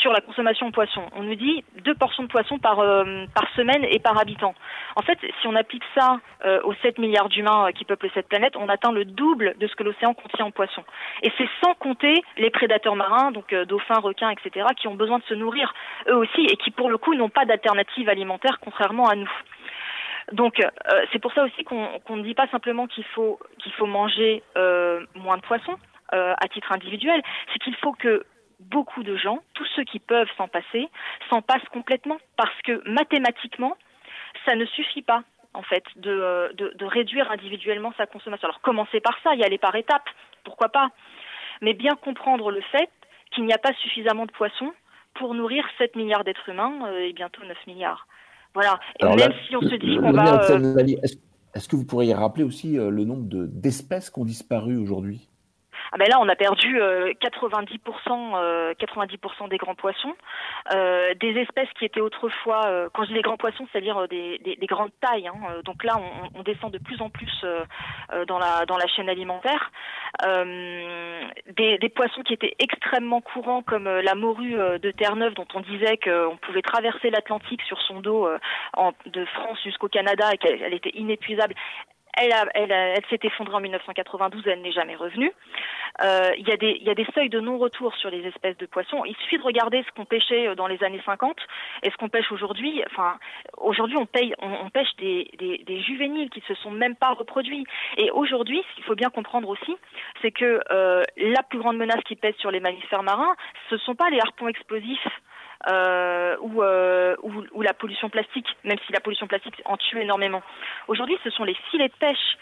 sur la consommation de poisson, on nous dit deux portions de poisson par, euh, par semaine et par habitant. En fait, si on applique ça euh, aux 7 milliards d'humains qui peuplent cette planète, on atteint le double de ce que l'océan contient en poisson. Et c'est sans compter les prédateurs marins, donc dauphins, requins, etc., qui ont besoin de se nourrir eux aussi, et qui pour le coup n'ont pas d'alternative alimentaire contrairement à nous. Donc euh, c'est pour ça aussi qu'on ne dit pas simplement qu'il faut qu'il faut manger euh, moins de poissons euh, à titre individuel, c'est qu'il faut que beaucoup de gens, tous ceux qui peuvent s'en passer, s'en passent complètement parce que mathématiquement, ça ne suffit pas en fait de, réduire individuellement sa consommation. Alors commencer par ça, y aller par étapes, pourquoi pas, mais bien comprendre le fait qu'il n'y a pas suffisamment de poissons pour nourrir 7 milliards d'êtres humains euh, et bientôt 9 milliards. Voilà. Et même si on se dit qu'on va. Euh, est-ce que vous pourriez rappeler aussi euh, le nombre d'espèces qui ont disparu aujourd'hui? Ah ben là, on a perdu 90%, euh, 90% euh, des grands poissons, euh, des espèces qui étaient autrefois, quand je dis les grands poissons, c'est-à-dire des, des, des, grandes tailles. Hein, donc là, on, on, descend de plus en plus dans la dans la chaîne alimentaire. Des, des, poissons qui étaient extrêmement courants, comme la morue de Terre-Neuve, dont on disait qu'on pouvait traverser l'Atlantique sur son dos en, de France jusqu'au Canada et qu'elle était inépuisable elle, s'est effondrée en 1992, elle n'est jamais revenue. Euh, il, y a des, seuils de non-retour sur les espèces de poissons. Il suffit de regarder ce qu'on pêchait euh, dans les années 50 et ce qu'on pêche aujourd'hui. Enfin, aujourd'hui, on, pêche des, juvéniles qui ne se sont même pas reproduits. Et aujourd'hui, ce qu'il faut bien comprendre aussi, c'est que euh, la plus grande menace qui pèse sur les mammifères marins, ce ne sont pas les harpons explosifs ou, ou, la pollution plastique, même si la pollution plastique en tue énormément. Aujourd'hui, ce sont les filets de pêche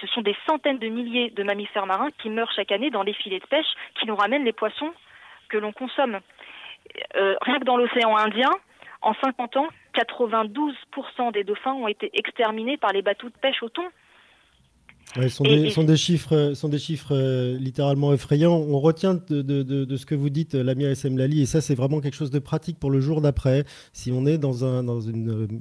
ce sont des centaines de milliers de mammifères marins qui meurent chaque année dans les filets de pêche qui nous ramènent les poissons que l'on consomme. rien que dans l'océan Indien, en 50 ans, 92% des dauphins ont été exterminés par les bateaux de pêche au thon. Ce sont, des, chiffres, sont des chiffres euh, littéralement effrayants. On retient de, ce que vous dites, Lamia SM Lali, et ça, c'est vraiment quelque chose de pratique pour le jour d'après. Si on est dans, un, dans une,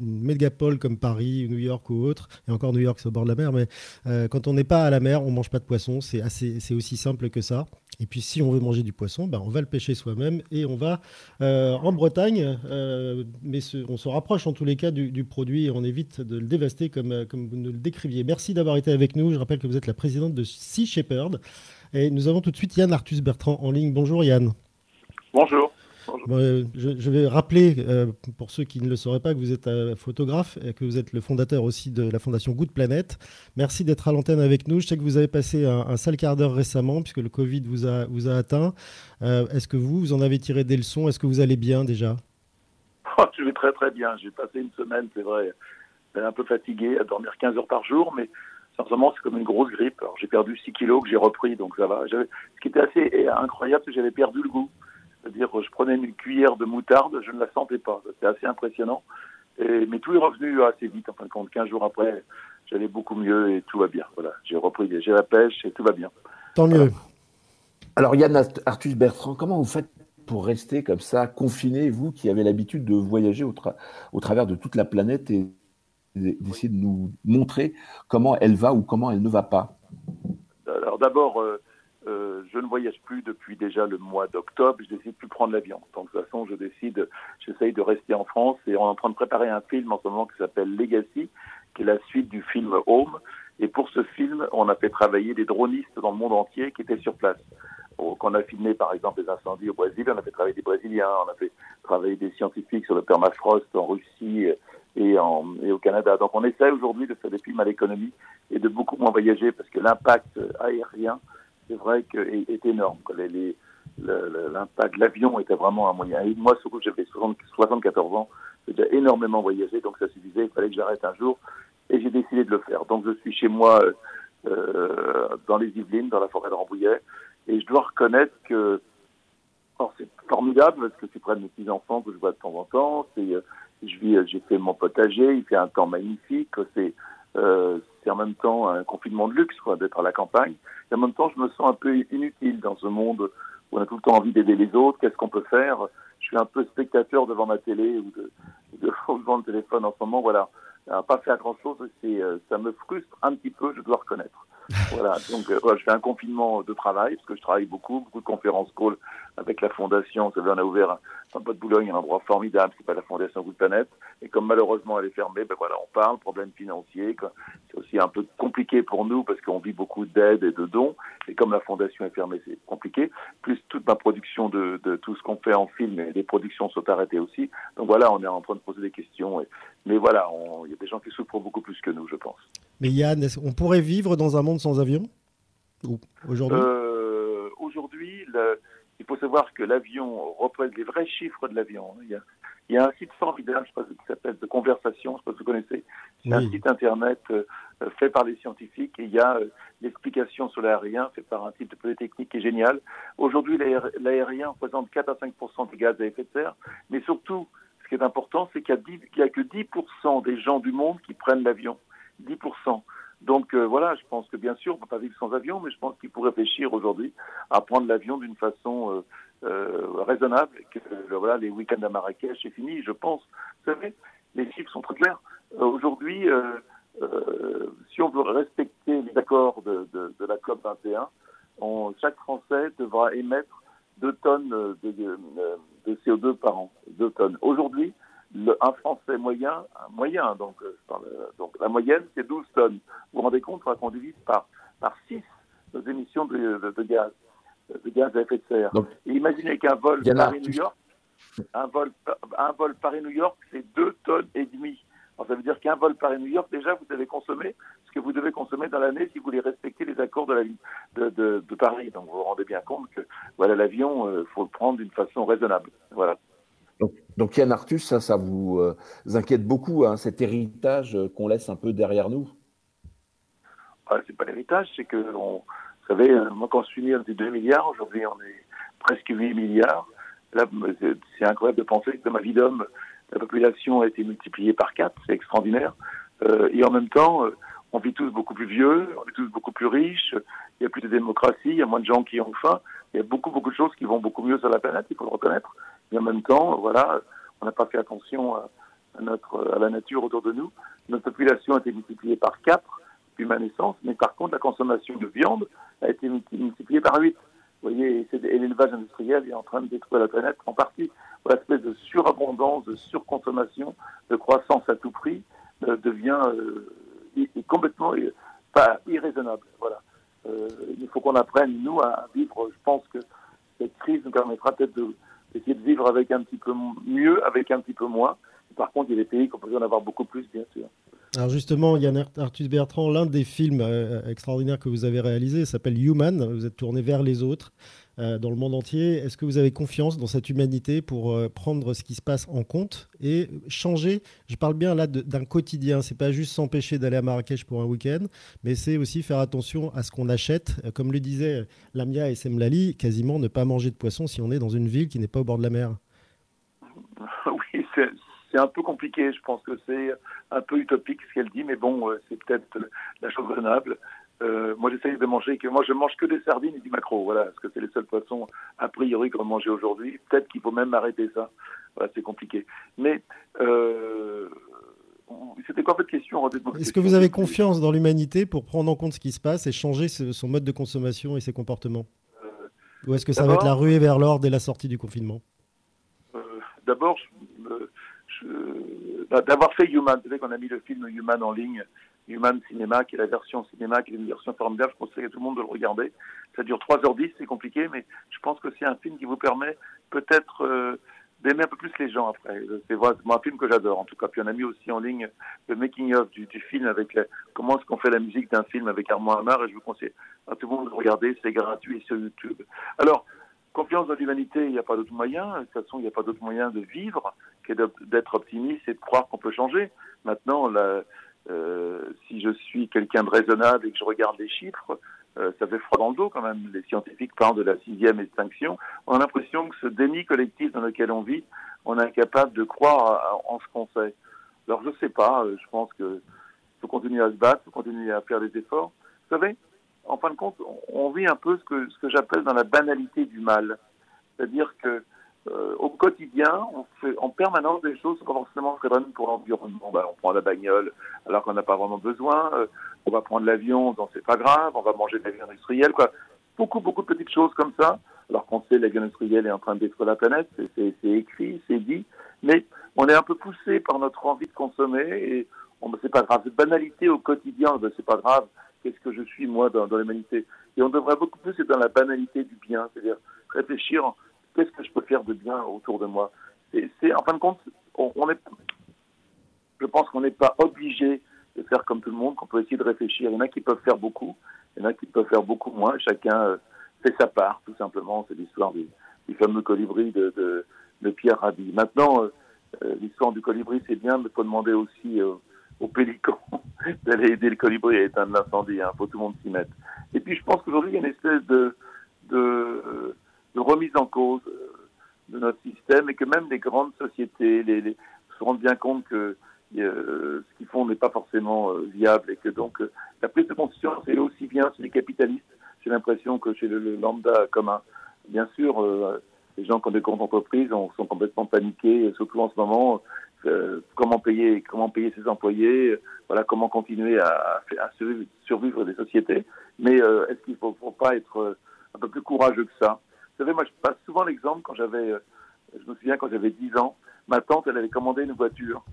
mégapole comme Paris, New York ou autre, et encore New York, c'est au bord de la mer, mais euh, quand on n'est pas à la mer, on mange pas de poisson. C'est aussi simple que ça. Et puis si on veut manger du poisson, ben, on va le pêcher soi-même et on va euh, en Bretagne, euh, mais on se rapproche en tous les cas du, produit et on évite de le dévaster comme, euh, comme vous nous le décriviez. Merci d'avoir été avec nous. Je rappelle que vous êtes la présidente de Sea Shepherd. Et nous avons tout de suite Yann Arthus Bertrand en ligne. Bonjour Yann. Bonjour. Euh, je, vais rappeler, euh, pour ceux qui ne le sauraient pas, que vous êtes euh, photographe et que vous êtes le fondateur aussi de la fondation Good Planet. Merci d'être à l'antenne avec nous. Je sais que vous avez passé un, sale quart d'heure récemment puisque le Covid vous a, vous a atteint. Est-ce que vous, vous en avez tiré des leçons? Est-ce que vous allez bien déjà? Oh, Je vais très très bien. J'ai passé une semaine, c'est vrai, un peu fatigué, à dormir 15 heures par jour, mais sincèrement, c'est comme une grosse grippe. Alors j'ai perdu 6 kilos que j'ai repris, donc ça va. Ce qui était assez incroyable, c'est que j'avais perdu le goût. C'est-à-dire, je prenais une cuillère de moutarde, je ne la sentais pas. C'était assez impressionnant. Et, mais tout est revenu assez vite. En fin de compte, 15 jours après, j'allais beaucoup mieux et tout va bien. Voilà, j'ai repris, j'ai la pêche et tout va bien. Tant mieux. Alors, Yann Arthus Bertrand, comment vous faites pour rester comme ça, confiné, vous qui avez l'habitude de voyager au, au, travers de toute la planète et d'essayer de nous montrer comment elle va ou comment elle ne va pas Alors d'abord, euh, euh, je ne voyage plus depuis déjà le mois d'octobre. Je décide de plus prendre l'avion. Donc, de toute façon, je décide, j'essaye de rester en France et on est en train de préparer un film en ce moment qui s'appelle Legacy, qui est la suite du film Home. Et pour ce film, on a fait travailler des dronistes dans le monde entier qui étaient sur place. Quand on a filmé, par exemple, les incendies au Brésil, on a fait travailler des Brésiliens, on a fait travailler des scientifiques sur le permafrost en Russie et, en, et au Canada. Donc, on essaie aujourd'hui de faire des films à l'économie et de beaucoup moins voyager parce que l'impact aérien c'est vrai que est, énorme. L'impact de l'avion était vraiment un moyen. Et moi, surtout, j'avais 74 ans, j'ai déjà énormément voyagé, donc ça suffisait, il fallait que j'arrête un jour, et j'ai décidé de le faire. Donc je suis chez moi euh, dans les Yvelines, dans la forêt de Rambouillet, et je dois reconnaître que c'est formidable parce que c'est près de mes petits-enfants que je vois de temps en temps. Euh, je vis, j'ai fait mon potager, il fait un temps magnifique. C'est, euh, c'est en même temps un confinement de luxe, quoi, d'être à la campagne. Et en même temps, je me sens un peu inutile dans ce monde où on a tout le temps envie d'aider les autres. Qu'est-ce qu'on peut faire? Je suis un peu spectateur devant ma télé ou de, de, devant le téléphone en ce moment. Voilà, pas faire grand-chose, c'est, euh, ça me frustre un petit peu, je dois reconnaître. voilà, donc euh, je fais un confinement de travail parce que je travaille beaucoup, beaucoup de conférences call avec la fondation. Vous savez, on a ouvert un, un de Boulogne, un endroit formidable, c'est pas la fondation Good Planet. Et comme malheureusement elle est fermée, ben voilà, on parle problème financier. C'est aussi un peu compliqué pour nous parce qu'on vit beaucoup d'aides et de dons. Et comme la fondation est fermée, c'est compliqué. Plus toute ma production de, de tout ce qu'on fait en film et les productions sont arrêtées aussi. Donc voilà, on est en train de poser des questions. Et, mais voilà, il y a des gens qui souffrent beaucoup plus que nous, je pense. Mais Yann, on pourrait vivre dans un monde sans avion? Aujourd'hui? Euh, Aujourd'hui, il faut savoir que l'avion représente les vrais chiffres de l'avion. Il, y a un site formidable je qui s'appelle de conversation, je ne sais pas si vous connaissez. C'est un site internet euh, fait par les scientifiques et il y a euh, l'explication sur l'aérien fait par un type de polytechnique qui est génial. Aujourd'hui, l'aérien représente 4 à 5 des gaz à effet de serre, mais surtout, ce qui est important, c'est qu'il n'y a, a, que 10 des gens du monde qui prennent l'avion. 10 donc euh, voilà, je pense que bien sûr, on ne peut pas vivre sans avion, mais je pense qu'il faut réfléchir aujourd'hui à prendre l'avion d'une façon euh, euh, raisonnable. Que voilà, les week-ends à Marrakech, c'est fini, je pense. Vous savez, les chiffres sont très clairs. aujourd'hui, si on veut respecter les accords de, de, la COP 21, on, chaque Français devra émettre 2 tonnes de, de, CO2 par an. 2 tonnes. Aujourd'hui, un Français moyen, un moyen, donc, euh, euh, donc la moyenne, c'est 12 tonnes. Vous vous rendez compte, qu'on divise par, par 6 nos émissions de, de, gaz, de gaz à effet de serre. Et imaginez qu'un vol Paris-New York, un vol, un vol Paris-New York, c'est 2 tonnes et demie Alors, ça veut dire qu'un vol Paris-New York, déjà, vous devez consommer ce que vous devez consommer dans l'année si vous voulez respecter les accords de, la, de, de, de Paris. Donc, vous vous rendez bien compte que voilà, l'avion, il euh, faut le prendre d'une façon raisonnable. Voilà. Donc, donc Yann Arthus, ça, ça vous, euh, inquiète beaucoup, hein, cet héritage euh, qu'on laisse un peu derrière nous? Ah, C'est pas l'héritage, c'est que, vous savez, moi quand je suis né, on était 2 milliards, aujourd'hui on est presque 8 milliards. Là, c'est incroyable de penser que dans ma vie d'homme, la population a été multipliée par 4, c'est extraordinaire. Euh, et en même temps, euh, on vit tous beaucoup plus vieux, on est tous beaucoup plus riches, il y a plus de démocratie, il y a moins de gens qui ont faim, il y a beaucoup, beaucoup de choses qui vont beaucoup mieux sur la planète, il faut le reconnaître. Et en même temps, voilà, on n'a pas fait attention à, notre, à la nature autour de nous. Notre population a été multipliée par 4 depuis ma naissance, mais par contre, la consommation de viande a été multipliée par 8. Vous voyez, et l'élevage industriel est en train de détruire la planète en partie. Voilà, espèce de surabondance, de surconsommation, de croissance à tout prix euh, devient euh, complètement euh, pas irraisonnable. Voilà. il faut qu'on apprenne, nous, à vivre. Je pense que cette crise nous permettra peut-être d'essayer de, vivre avec un petit peu mieux, avec un petit peu moins. Par contre, il y a des pays qui ont besoin d'en avoir beaucoup plus, bien sûr. Alors justement, Yann Arthus Bertrand, l'un des films euh, extraordinaires que vous avez réalisé s'appelle Human. Vous êtes tourné vers les autres euh, dans le monde entier. Est-ce que vous avez confiance dans cette humanité pour euh, prendre ce qui se passe en compte et changer? Je parle bien là d'un quotidien. C'est pas juste s'empêcher d'aller à Marrakech pour un week-end, mais c'est aussi faire attention à ce qu'on achète. Comme le disait Lamia et Semlali, quasiment ne pas manger de poisson si on est dans une ville qui n'est pas au bord de la mer. C'est un peu compliqué. Je pense que c'est un peu utopique ce qu'elle dit, mais bon, euh, c'est peut-être la chose raisonnable. Euh, moi, j'essaye de manger que moi, je mange que des sardines et du maquereau. Voilà, parce que c'est les seuls poissons a priori qu'on mange aujourd'hui. Peut-être qu'il faut même arrêter ça. Voilà, c'est compliqué. Mais euh, c'était quoi votre question Est-ce que vous avez confiance dans l'humanité pour prendre en compte ce qui se passe et changer son mode de consommation et ses comportements? Ou est-ce que ça va être la ruée vers l'or dès la sortie du confinement? D'abord, d'avoir fait Human. Vous savez qu'on a mis le film Human en ligne, Human Cinéma, qui est la version cinéma, qui est une version formidable. Je conseille à tout le monde de le regarder. Ça dure 3h10, c'est compliqué, mais je pense que c'est un film qui vous permet peut-être euh, d'aimer un peu plus les gens après. C'est un film que j'adore en tout cas. Puis on a mis aussi en ligne le making of du, film avec comment est-ce qu'on fait la musique d'un film avec Armand Hamar et je vous conseille à tout le monde de le regarder. C'est gratuit sur YouTube. Alors Confiance dans l'humanité, il n'y a pas d'autre moyen. De toute façon, il n'y a pas d'autre moyen de vivre que d'être optimiste et de croire qu'on peut changer. Maintenant, euh, si je suis quelqu'un de raisonnable et que je regarde les chiffres, euh, ça fait froid dans le dos quand même. Les scientifiques parlent de la sixième extinction. On a l'impression que ce déni collectif dans lequel on vit, on est incapable de croire en ce qu'on sait. Alors je ne sais pas, euh, je pense qu'il faut continuer à se battre, faut continuer à faire des efforts. Vous savez, en fin de compte, on vit un peu ce que, ce que j'appelle dans la banalité du mal. C'est-à-dire que euh, au quotidien, on fait en permanence des choses pas forcément très bonnes pour l'environnement. Ben, on prend la bagnole alors qu'on n'a pas vraiment besoin. Euh, on va prendre l'avion, donc c'est pas grave. On va manger de l'avion industriel, quoi. Beaucoup, beaucoup de petites choses comme ça. Alors qu'on sait l'avion industriel est en train de détruire la planète, c'est écrit, c'est dit. Mais on est un peu poussé par notre envie de consommer et c'est pas grave. Cette banalité au quotidien, ben, c'est pas grave qu'est-ce que je suis moi dans, l'humanité. Et on devrait beaucoup plus être dans la banalité du bien, c'est-à-dire réfléchir qu'est-ce que je peux faire de bien autour de moi. C'est en fin de compte, on, est, je pense qu'on n'est pas obligé de faire comme tout le monde, qu'on peut essayer de réfléchir. Il y en a qui peuvent faire beaucoup, il y en a qui peuvent faire beaucoup moins. Chacun euh, fait sa part, tout simplement. C'est l'histoire du, fameux colibri de, Pierre Rabhi. Maintenant, euh, euh, l'histoire du colibri, c'est bien, mais il faut demander aussi au pélican d'aller aider le colibri à éteindre l'incendie. Il hein, faut tout le monde s'y mettre. Et puis je pense qu'aujourd'hui, il y a une espèce de, de, remise en cause euh, de notre système et que même les grandes sociétés se rendent bien compte que euh, ce qu'ils font n'est pas forcément euh, viable et que donc la prise de conscience est aussi bien chez les capitalistes, j'ai l'impression que chez le, lambda commun. Bien sûr, les gens qui ont des comptes entreprises sont complètement paniqués, surtout en ce moment, euh, comment payer comment payer ses employés, voilà comment continuer à, survivre des sociétés. Mais euh, est-ce qu'il ne faut, pas être euh, un peu plus courageux que ça? Vous savez, moi je passe souvent l'exemple quand j'avais, je me souviens quand j'avais 10 ans, ma tante elle avait commandé une voiture,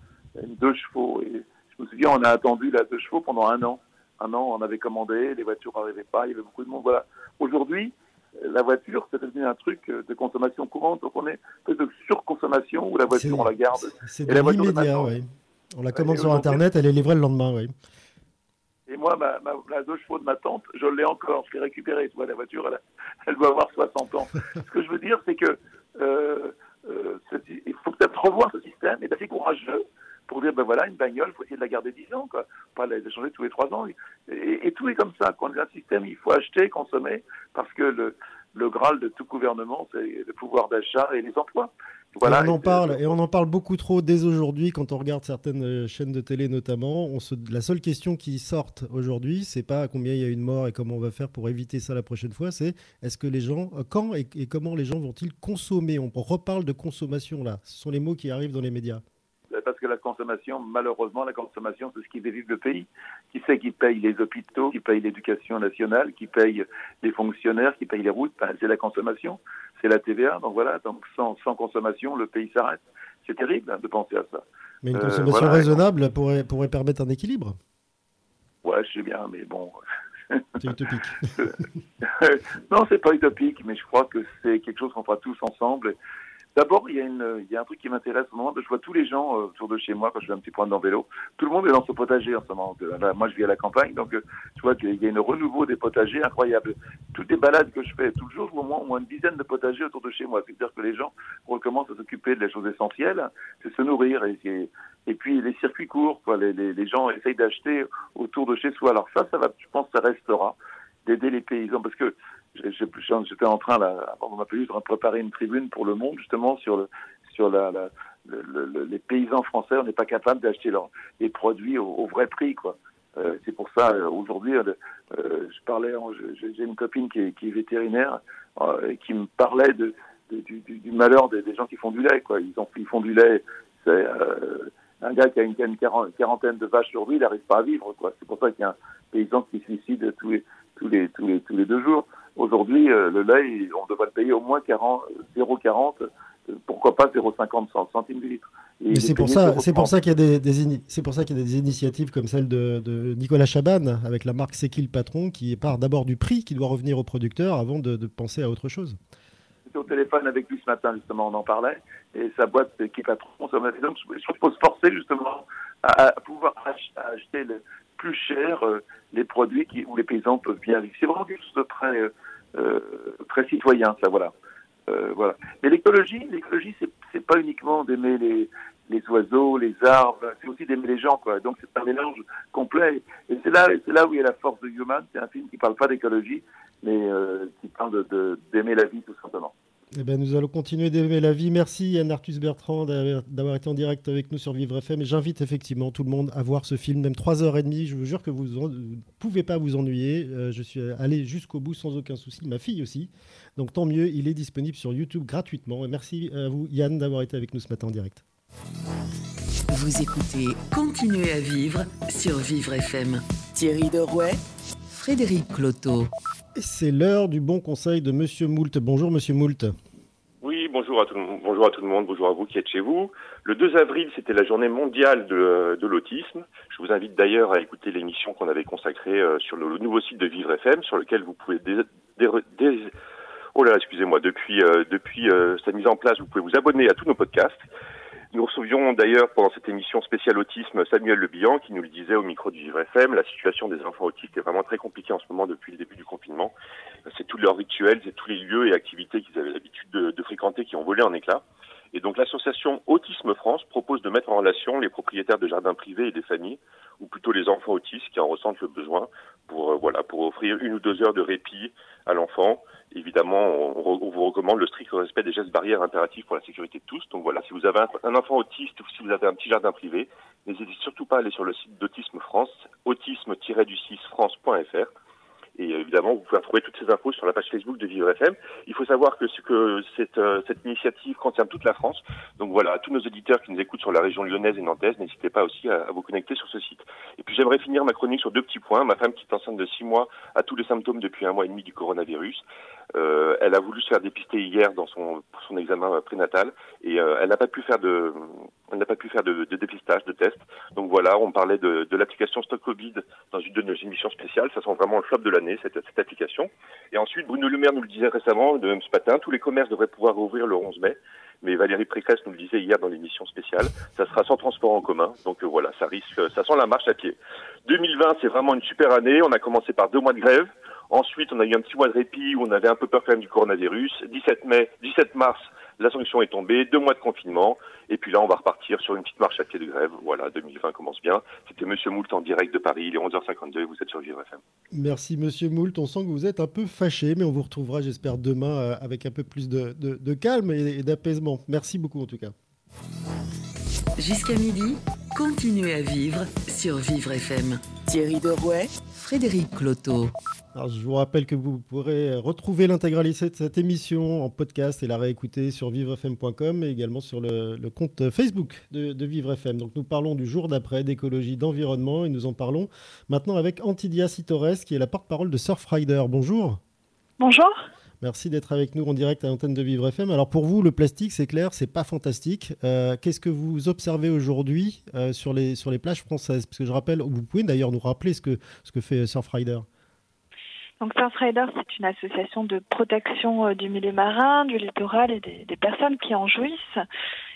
une deux chevaux, et je me souviens on a attendu la deux chevaux pendant un an. Un an, on avait commandé, les voitures n'arrivaient pas, il y avait beaucoup de monde. Voilà. Aujourd'hui, la voiture, c'est devenu un truc de consommation courante. Donc on est peu de surconsommation où la voiture, on la garde. C'est de l'immédiat, oui. On la commande sur Internet, elle est livrée le lendemain, oui. Et moi, ma, la deux chevaux de ma tante, je l'ai encore, je l'ai récupérée. Tu vois, la voiture, elle, elle, doit avoir 60 ans. ce que je veux dire, c'est que euh, euh, il faut peut-être revoir ce système et être assez courageux pour dire, ben voilà, une bagnole, il faut essayer de la garder 10 ans, quoi. Pas la changer tous les 3 ans. Et, tout est comme ça. Quand il y a un système, il faut acheter, consommer, parce que le, le Graal de tout gouvernement, c'est le pouvoir d'achat et les emplois. Voilà, on en parle et on en parle beaucoup trop dès aujourd'hui quand on regarde certaines euh, chaînes de télé notamment. On se, la seule question qui sort aujourd'hui, c'est pas combien il y a une mort et comment on va faire pour éviter ça la prochaine fois. C'est est-ce que les gens, euh, quand et, et comment les gens vont-ils consommer? On reparle de consommation là. Ce sont les mots qui arrivent dans les médias parce que la consommation, malheureusement, la consommation, c'est ce qui fait vivre le pays. Qui c'est qui paye les hôpitaux, qui paye l'éducation nationale, qui paye les fonctionnaires, qui paye les routes? Ben, C'est la consommation, c'est la TVA. Donc voilà, donc sans, sans consommation, le pays s'arrête. C'est terrible hein, de penser à ça. Mais une euh, consommation raisonnable pourrait, pourrait permettre un équilibre? Ouais, je sais bien, mais bon. C'est utopique. non, c'est pas utopique, mais je crois que c'est quelque chose qu'on fera tous ensemble. D'abord, il y, a un truc qui m'intéresse au moment. Je vois tous les gens euh, autour de chez moi quand je fais un petit point dans vélo. Tout le monde est dans ce potager en ce moment. moi, je vis à la campagne, donc euh, tu vois qu'il y a une renouveau des potagers incroyable. Toutes les balades que je fais, tout le jour, je au moins, une dizaine de potagers autour de chez moi. C'est-à-dire que les gens recommencent à s'occuper de la chose essentielle, c'est se nourrir. Et, puis les circuits courts, les gens essayent d'acheter autour de chez soi. Alors ça, ça va, je pense, ça restera d'aider les paysans parce que J'étais en train, là, avant de m'appeler, de préparer une tribune pour Le Monde, justement, sur, le, sur la, la le, les paysans français. On n'est pas capable d'acheter les produits au, vrai prix, quoi. Euh, c'est pour ça, euh, aujourd'hui, euh, je parlais, j'ai une copine qui est, qui est vétérinaire, et qui me parlait de, du, du, malheur des, gens qui font du lait, quoi. Ils, ont, ils font du lait, c'est un gars qui a une, une, quarantaine de vaches sur lui, il n'arrive pas à vivre, quoi. C'est pour ça qu'il y a un paysan qui se suicide tous les, tous les, tous les, tous les deux jours. Aujourd'hui, euh, le lait, on devrait le payer au moins 0,40, euh, pourquoi pas 0,50 centimes du litre. c'est pour ça, c'est pour ça qu'il y a des, c'est pour ça qu'il y a des initiatives comme celle de, Nicolas Chaban avec la marque C'est qui le patron, qui part d'abord du prix qui doit revenir au producteur avant de, penser à autre chose. J'étais au téléphone avec lui ce matin justement, on en parlait, et sa boîte C'est qui patron, ça m'a dit donc je se forcer justement à, pouvoir acheter le plus cher euh, les produits qui, où les paysans peuvent bien vivre. C'est vraiment quelque chose de très euh, très citoyen, ça, voilà. Euh, voilà. Mais l'écologie, l'écologie, c'est, c'est pas uniquement d'aimer les, les oiseaux, les arbres, c'est aussi d'aimer les gens, quoi. Donc c'est un mélange complet. Et c'est là, c'est là où il y a la force de Human. C'est un film qui parle pas d'écologie, mais euh, qui parle de, d'aimer la vie tout simplement. Eh ben, nous allons continuer d'aimer la vie. Merci Yann Arthus Bertrand d'avoir été en direct avec nous sur Vivre FM. J'invite effectivement tout le monde à voir ce film, même 3h30. Je vous jure que vous ne pouvez pas vous ennuyer. Euh, je suis allé jusqu'au bout sans aucun souci. Ma fille aussi. Donc tant mieux, il est disponible sur YouTube gratuitement. Merci à vous Yann d'avoir été avec nous ce matin en direct. Vous écoutez Continuez à vivre sur Vivre FM. Thierry Derouet, Frédéric Cloteau. C'est l'heure du bon conseil de Monsieur Moult. Bonjour Monsieur Moult. Oui, bonjour à, tout, bonjour à tout le monde, bonjour à vous qui êtes chez vous. Le 2 avril, c'était la journée mondiale de, l'autisme. Je vous invite d'ailleurs à écouter l'émission qu'on avait consacrée euh, sur le, nouveau site de Vivre FM, sur lequel vous pouvez oh là, excusez-moi, depuis euh, depuis euh, sa mise en place, vous pouvez vous abonner à tous nos podcasts. Nous recevions d'ailleurs pendant cette émission spéciale autisme Samuel Le Bihan qui nous le disait au micro du Vivre. La situation des enfants autistes est vraiment très compliquée en ce moment depuis le début du confinement. C'est tous leurs rituels, c'est tous les lieux et activités qu'ils avaient l'habitude de, de fréquenter qui ont volé en éclats. Et donc l'association Autisme France propose de mettre en relation les propriétaires de jardins privés et des familles, ou plutôt les enfants autistes qui en ressentent le besoin, pour euh, voilà pour offrir une ou deux heures de répit à l'enfant. Évidemment, on, vous recommande le strict respect des gestes barrières impératifs pour la sécurité de tous. Donc voilà, si vous avez un, enfant autiste ou si vous avez un petit jardin privé, n'hésitez surtout pas à aller sur le site d'Autisme France, autisme-du6france.fr et euh, évidemment, vous pouvez retrouver toutes ces infos sur la page Facebook de Vivre FM. Il faut savoir que, que cette, euh, cette initiative concerne toute la France. Donc voilà, à tous nos auditeurs qui nous écoutent sur la région lyonnaise et nantaise, n'hésitez pas aussi à, vous connecter sur ce site. Et puis j'aimerais finir ma chronique sur deux petits points. Ma femme qui est enceinte de six mois a tous les symptômes depuis un mois et demi du coronavirus. Euh, elle a voulu se faire dépister hier dans son, pour son examen prénatal et elle n'a pas pu faire de, elle n'a pas pu faire de, dépistage, de test. Donc voilà, on parlait de, de l'application Stock Covid dans une de nos émissions spéciales. Ça sent vraiment le flop de l'année. Cette, application. Et ensuite, Bruno Le Maire nous le disait récemment, de même ce matin, tous les commerces devraient pouvoir rouvrir le 11 mai. Mais Valérie Pécresse nous le disait hier dans l'émission spéciale, ça sera sans transport en commun. Donc euh, voilà, ça risque, ça sent la marche à pied. 2020, c'est vraiment une super année. On a commencé par deux mois de grève. Ensuite, on a eu un petit mois de répit où on avait un peu peur quand même du coronavirus. 17 mai, 17 mars, la sanction est tombée, deux mois de confinement, et puis là, on va repartir sur une petite marche à pied de grève. Voilà, 2020 commence bien. C'était Monsieur Moult en direct de Paris, il est 11h52, vous êtes sur Vivre FM. Merci Monsieur Moult, on sent que vous êtes un peu fâché, mais on vous retrouvera, j'espère, demain euh, avec un peu plus de, de calme et d'apaisement. Merci beaucoup en tout cas. Jusqu'à midi, continuez à vivre sur Vivre FM. Thierry Derouet, Frédéric Cloteau. Alors, je vous rappelle que vous pourrez retrouver l'intégralité de cette émission en podcast et la réécouter sur vivrefm.com et également sur le, compte Facebook de, de Vivre FM. Donc nous parlons du jour d'après, d'écologie, d'environnement et nous en parlons maintenant avec Antidia Sitores qui est la porte-parole de Surfrider. Bonjour. Bonjour. Merci d'être avec nous en direct à l'antenne de Vivre FM. Alors pour vous, le plastique, c'est clair, c'est pas fantastique. Euh, qu'est-ce que vous observez aujourd'hui euh, sur, les, sur les plages françaises? Parce que je rappelle, vous pouvez d'ailleurs nous rappeler ce que, ce que fait Surfrider. Donc Surfrider, c'est une association de protection euh, du milieu marin, du littoral et des, personnes qui en jouissent.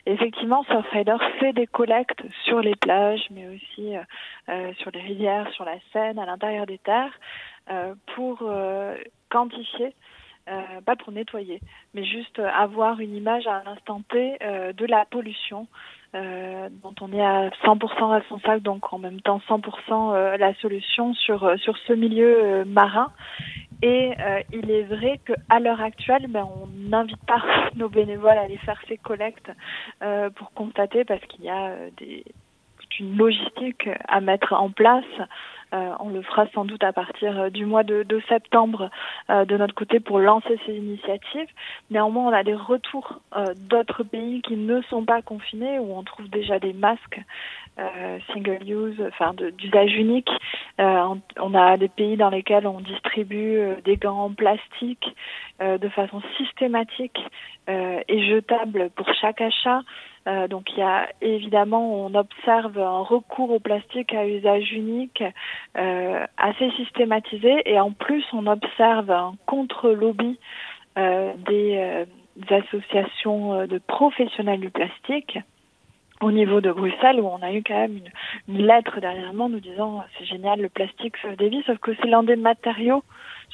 effectivement, Surfrider fait des collectes sur les plages, mais aussi euh, sur les rivières, sur la Seine, à l'intérieur des terres, euh, pour quantifier euh, pas pour nettoyer, mais juste avoir une image à un instant T euh, de la pollution euh, dont on est à 100% responsable, donc en même temps 100% la solution sur sur ce milieu marin. Et il est vrai qu'à l'heure actuelle, ben, on n'invite pas nos bénévoles à aller faire ces collectes pour constater, parce qu'il y a des, une logistique à mettre en place euh, on le fera sans doute à partir euh, du mois de, septembre euh, de notre côté pour lancer ces initiatives. Néanmoins, on a des retours d'autres pays qui ne sont pas confinés où on trouve déjà des masques single use, enfin d'usage unique. on, a des pays dans lesquels on distribue des gants en plastique de façon systématique et jetable pour chaque achat. Euh, donc il y a évidemment, on observe un recours au plastique à usage unique euh, assez systématisé. Et en plus on observe un contre-lobby euh, des, des, associations de professionnels du plastique au niveau de Bruxelles où on a eu quand même une, une lettre dernièrement nous disant c'est génial le plastique sauve des vies sauf que c'est l'un des matériaux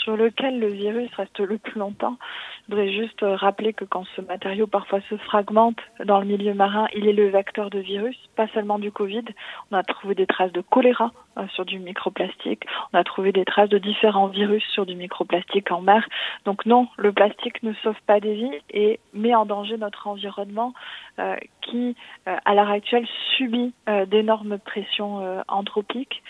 sur lequel le virus reste le plus longtemps. Je voudrais juste rappeler que quand ce matériau parfois se fragmente dans le milieu marin, il est le vecteur de virus, pas seulement du Covid. On a trouvé des traces de choléra euh, sur du microplastique. On a trouvé des traces de différents virus sur du microplastique en mer. Donc non, le plastique ne sauve pas des vies et met en danger notre environnement euh, qui, euh, à l'heure actuelle, subit d'énormes pressions anthropiques.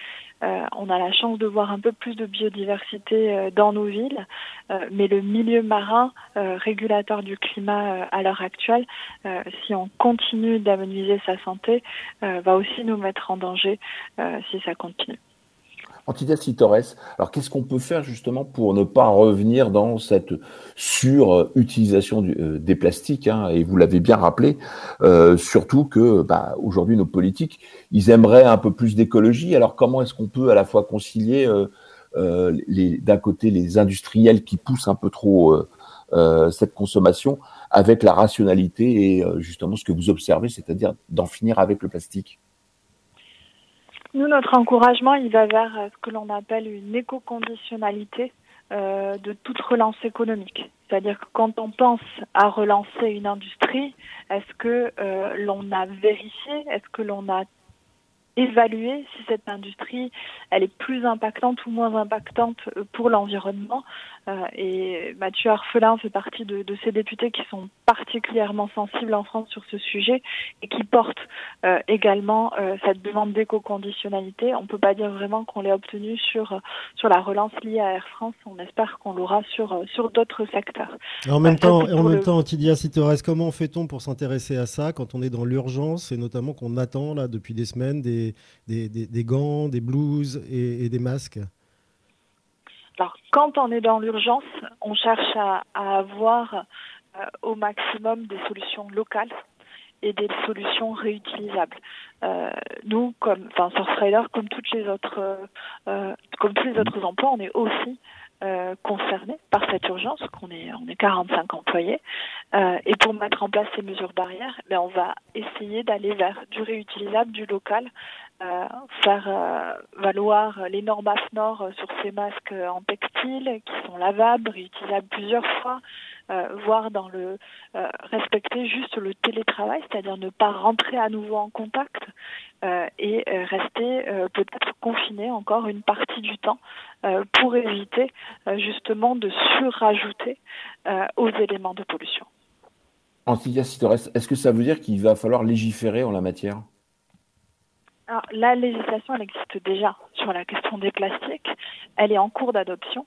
Euh, on a la chance de voir un peu plus de biodiversité euh, dans nos villes, euh, mais le milieu marin, régulateur du climat à l'heure actuelle, si on continue d'amenuiser sa santé, va aussi nous mettre en danger si ça continue. Antidas Torres, alors qu'est-ce qu'on peut faire justement pour ne pas revenir dans cette surutilisation euh, des plastiques hein, Et vous l'avez bien rappelé, euh, surtout que bah, aujourd'hui nos politiques, ils aimeraient un peu plus d'écologie. Alors comment est-ce qu'on peut à la fois concilier euh, d'un côté les industriels qui poussent un peu trop cette consommation avec la rationalité et justement ce que vous observez, c'est-à-dire d'en finir avec le plastique? Nous, notre encouragement, il va vers euh, ce que l'on appelle une éco-conditionnalité euh, de toute relance économique. C'est-à-dire que quand on pense à relancer une industrie, est-ce que euh, l'on a vérifié, est-ce que l'on a évalué si cette industrie elle est plus impactante ou moins impactante pour l'environnement euh, et Mathieu Arfelin fait partie de, ces députés qui sont particulièrement sensibles en France sur ce sujet et qui portent euh, également euh, cette demande d'éco-conditionnalité. On ne peut pas dire vraiment qu'on l'ait obtenue sur, sur la relance liée à Air France. On espère qu'on l'aura sur, sur d'autres secteurs. en même temps, en même temps, Antidia comment fait-on pour s'intéresser à ça quand on est dans l'urgence et notamment qu'on attend là depuis des semaines des, des, gants, des blouses et des masques alors, quand on est dans l'urgence, on cherche à, avoir euh, au maximum des solutions locales et des solutions réutilisables. nous, comme, enfin, Surfrider, comme toutes les autres, comme tous les autres emplois, on est aussi euh, concernés par cette urgence, qu'on est, on est 45 employés. Euh, et pour mettre en place ces mesures barrières, ben, on va essayer d'aller vers du réutilisable, du local, euh, faire euh, valoir les normes AFNOR sur ces masques en textile qui sont lavables, réutilisables plusieurs fois, euh, voire dans le euh, respecter juste le télétravail, c'est-à-dire ne pas rentrer à nouveau en contact euh, et rester peut-être confiné encore une partie du temps pour éviter justement de surrajouter aux éléments de pollution. est-ce que ça veut dire qu'il va falloir légiférer en la matière? Alors, la législation, elle existe déjà sur la question des plastiques. Elle est en cours d'adoption.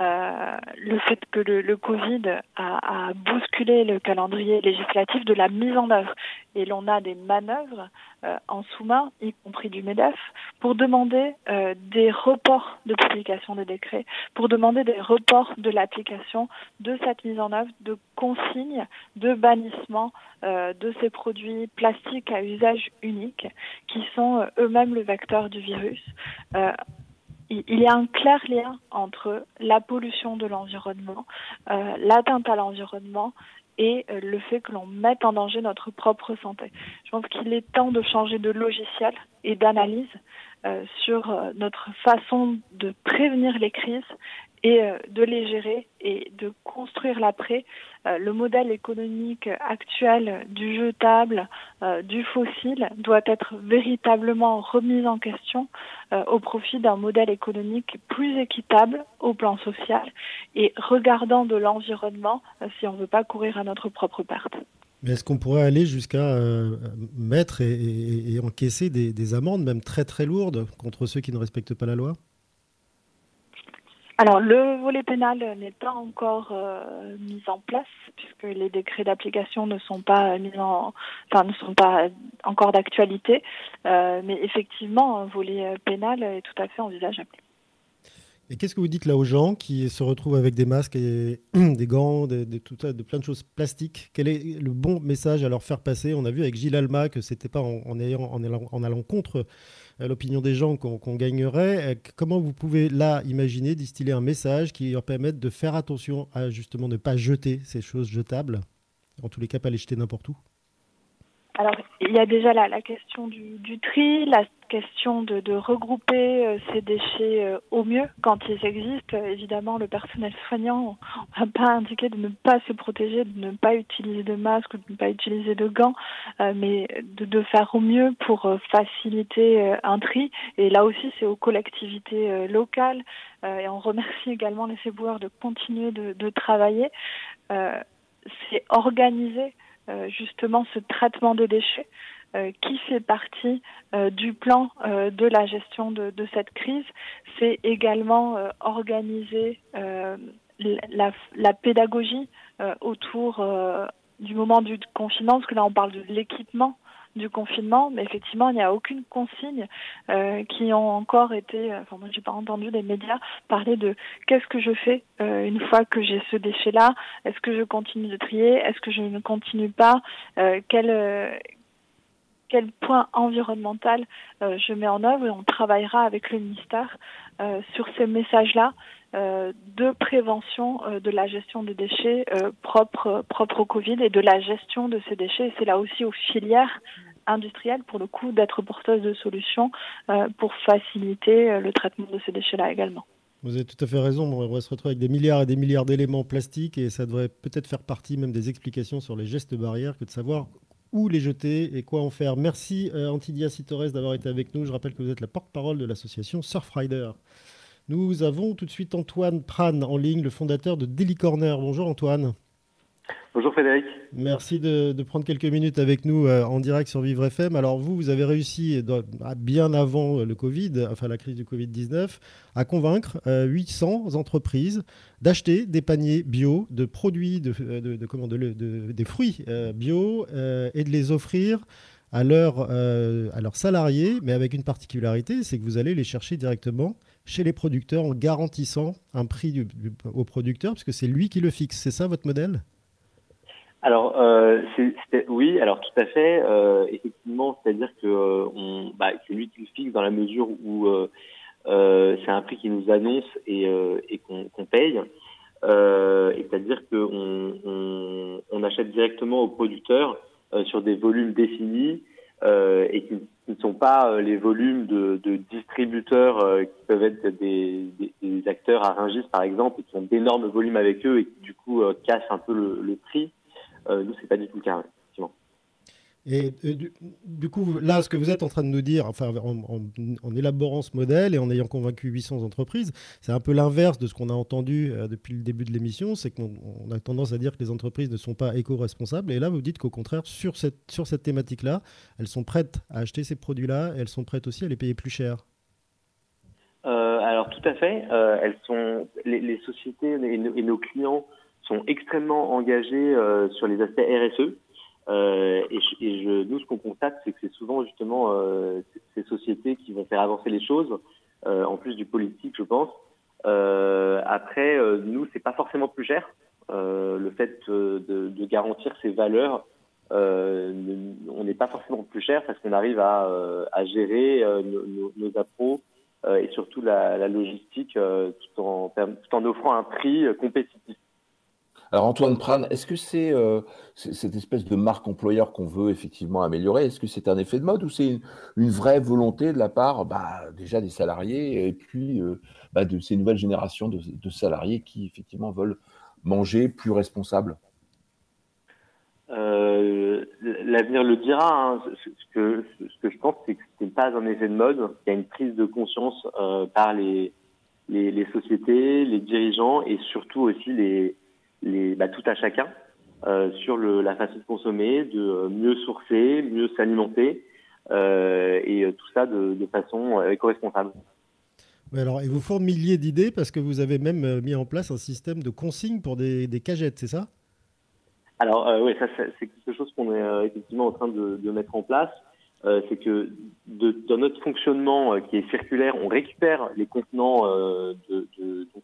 Euh, le fait que le, Covid a, bousculé le calendrier législatif de la mise en œuvre. Et l'on a des manœuvres euh, en sous-main, y compris du MEDEF, pour demander euh, des reports de publication des décrets, pour demander des reports de l'application de cette mise en œuvre, de consignes, de bannissement de ces produits plastiques à usage unique, qui sont eux-mêmes le vecteur du virus il y a un clair lien entre la pollution de l'environnement, euh, l'atteinte à l'environnement et euh, le fait que l'on mette en danger notre propre santé. Je pense qu'il est temps de changer de logiciel et d'analyse euh, sur notre façon de prévenir les crises et de les gérer et de construire l'après euh, le modèle économique actuel du jetable, euh, du fossile, doit être véritablement remis en question euh, au profit d'un modèle économique plus équitable au plan social et regardant de l'environnement si on ne veut pas courir à notre propre perte. Est-ce qu'on pourrait aller jusqu'à mettre et, encaisser des, amendes, même très très lourdes, contre ceux qui ne respectent pas la loi? Alors, le volet pénal n'est pas encore euh, mis en place puisque les décrets d'application ne sont pas mis en, enfin, ne sont pas encore d'actualité. Euh, mais effectivement, un volet pénal est tout à fait envisageable. Et qu'est-ce que vous dites là aux gens qui se retrouvent avec des masques et des gants, des, tout de plein de choses plastiques? Quel est le bon message à leur faire passer? On a vu avec Gilles Alma que c'était pas en, en, en, allant, en allant contre l'opinion des gens qu'on gagnerait. Euh, comment vous pouvez là imaginer distiller un message qui leur permette de faire attention à justement ne pas jeter ces choses jetables, en tous les cas pas les jeter n'importe où? Alors, il y a déjà la, la question du, du, tri, la question de, de regrouper euh, ces déchets euh, au mieux quand ils existent. évidemment, le personnel soignant n'a pas indiqué de ne pas se protéger, de ne pas utiliser de masque, de ne pas utiliser de gants, euh, mais de, de, faire au mieux pour faciliter un tri. Et là aussi, c'est aux collectivités locales. et on remercie également les éboueurs de continuer de, de travailler. c'est organiser euh, justement ce traitement des déchets euh, qui fait partie euh, du plan de la gestion de, de cette crise. C'est également organiser la, la, pédagogie autour du moment du confinement, parce que là on parle de l'équipement du confinement, mais effectivement, il n'y a aucune consigne euh, qui ont encore été. Enfin, moi, j'ai pas entendu les médias parler de qu'est-ce que je fais euh, une fois que j'ai ce déchet-là? Est-ce que je continue de trier? Est-ce que je ne continue pas? Euh, Quel euh, quel point environnemental euh, je mets en œuvre? Et on travaillera avec le ministère euh, sur ces messages-là euh, de prévention de la gestion des déchets propres propre au Covid et de la gestion de ces déchets. C'est là aussi aux filières industrielles, pour le coup, d'être porteuses de solutions pour faciliter le traitement de ces déchets-là également. Vous avez tout à fait raison. On va se retrouver avec des milliards et des milliards d'éléments plastiques et ça devrait peut-être faire partie même des explications sur les gestes barrières que de savoir où les jeter et quoi en faire. Merci euh, Antidia Citores d'avoir été avec nous. Je rappelle que vous êtes la porte-parole de l'association Surfrider. Nous avons tout de suite Antoine Pran en ligne, le fondateur de Daily Corner. Bonjour Antoine. Bonjour Frédéric. Merci de, prendre quelques minutes avec nous euh, en direct sur Vivre FM. Alors vous, vous avez réussi bien avant le Covid, enfin la crise du Covid-19, à convaincre 800 euh, entreprises d'acheter des paniers bio de produits, de, de, des fruits euh, bio et de les offrir à, à leurs salariés, mais avec une particularité, c'est que vous allez les chercher directement chez les producteurs en garantissant un prix aux producteurs, puisque c'est lui qui le fixe. C'est ça votre modèle? Alors, euh, oui, alors tout à fait. Euh, effectivement, c'est-à-dire que euh, on, bah, c'est lui qui le fixe dans la mesure où euh, euh, c'est un prix qui nous annonce et, et qu'on paye. et c'est-à-dire qu'on on, on, achète directement aux producteurs sur des volumes définis et qui, ne sont pas les volumes de, de distributeurs qui peuvent être des, des, acteurs à Rungis par exemple, et qui ont d'énormes volumes avec eux et qui du coup cassent un peu le, le prix. Euh, nous, c'est pas du tout le cas, effectivement. Et euh, du, coup, là, ce que vous êtes en train de nous dire, enfin, en, élaborant ce modèle et en ayant convaincu 800 entreprises, c'est un peu l'inverse de ce qu'on a entendu euh, depuis le début de l'émission. C'est qu'on a tendance à dire que les entreprises ne sont pas éco-responsables. Et là, vous dites qu'au contraire, sur cette, sur cette thématique-là, elles sont prêtes à acheter ces produits-là et elles sont prêtes aussi à les payer plus cher. alors, tout à fait. elles sont, les, sociétés et nos clients sont extrêmement engagés euh, sur les aspects RSE. Euh, et, et je, nous, ce qu'on constate, c'est que c'est souvent justement euh, ces sociétés qui vont faire avancer les choses, euh, en plus du politique, je pense. Euh, après, nous, c'est pas forcément plus cher. le fait de, de, garantir ces valeurs, on n'est pas forcément plus cher parce qu'on arrive à, à gérer nos, nos, nos appros et surtout la, la logistique tout, en, tout en offrant un prix compétitif. Alors Antoine Pran, est-ce que c'est euh, cette espèce de marque employeur qu'on veut effectivement améliorer Est-ce que c'est un effet de mode ou c'est une, vraie volonté de la part bah, déjà des salariés et puis euh, bah, de ces nouvelles générations de, salariés qui effectivement veulent manger plus responsable? Euh, L'avenir le dira. Hein. Ce, que, je pense, c'est que ce n'est pas un effet de mode. Il y a une prise de conscience par les, les sociétés, les dirigeants et surtout aussi les les, bah, tout à chacun euh, sur le, la façon de consommer, de euh, mieux sourcer, mieux s'alimenter, euh, et tout ça de, de façon éco-responsable. alors, et vous formiliez d'idées parce que vous avez même mis en place un système de consigne pour des, des cagettes, c'est ça? Alors, oui, ça c'est quelque chose qu'on est effectivement en train de, de mettre en place. C'est que de, dans notre fonctionnement qui est circulaire, on récupère les contenants de,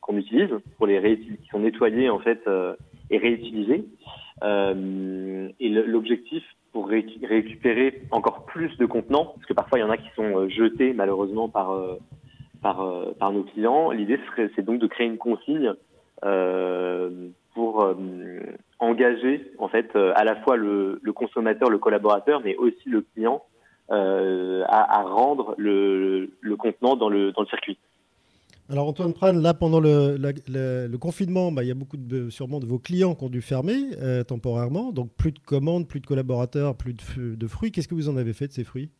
qu'on utilise pour les qui sont nettoyés en fait euh, et réutilisés. Euh, et l'objectif pour récupérer encore plus de contenants, parce que parfois il y en a qui sont euh, jetés malheureusement par par, par nos clients. L'idée c'est donc de créer une consigne pour engager en fait à la fois le, le, consommateur, le collaborateur, mais aussi le client à, à, rendre le, le contenant dans le dans le circuit. Alors Antoine Pran, là pendant le, confinement, bah, il y a beaucoup de, sûrement de vos clients qui ont dû fermer euh, temporairement, donc plus de commandes, plus de collaborateurs, plus de, fruits. Qu'est-ce que vous en avez fait de ces fruits?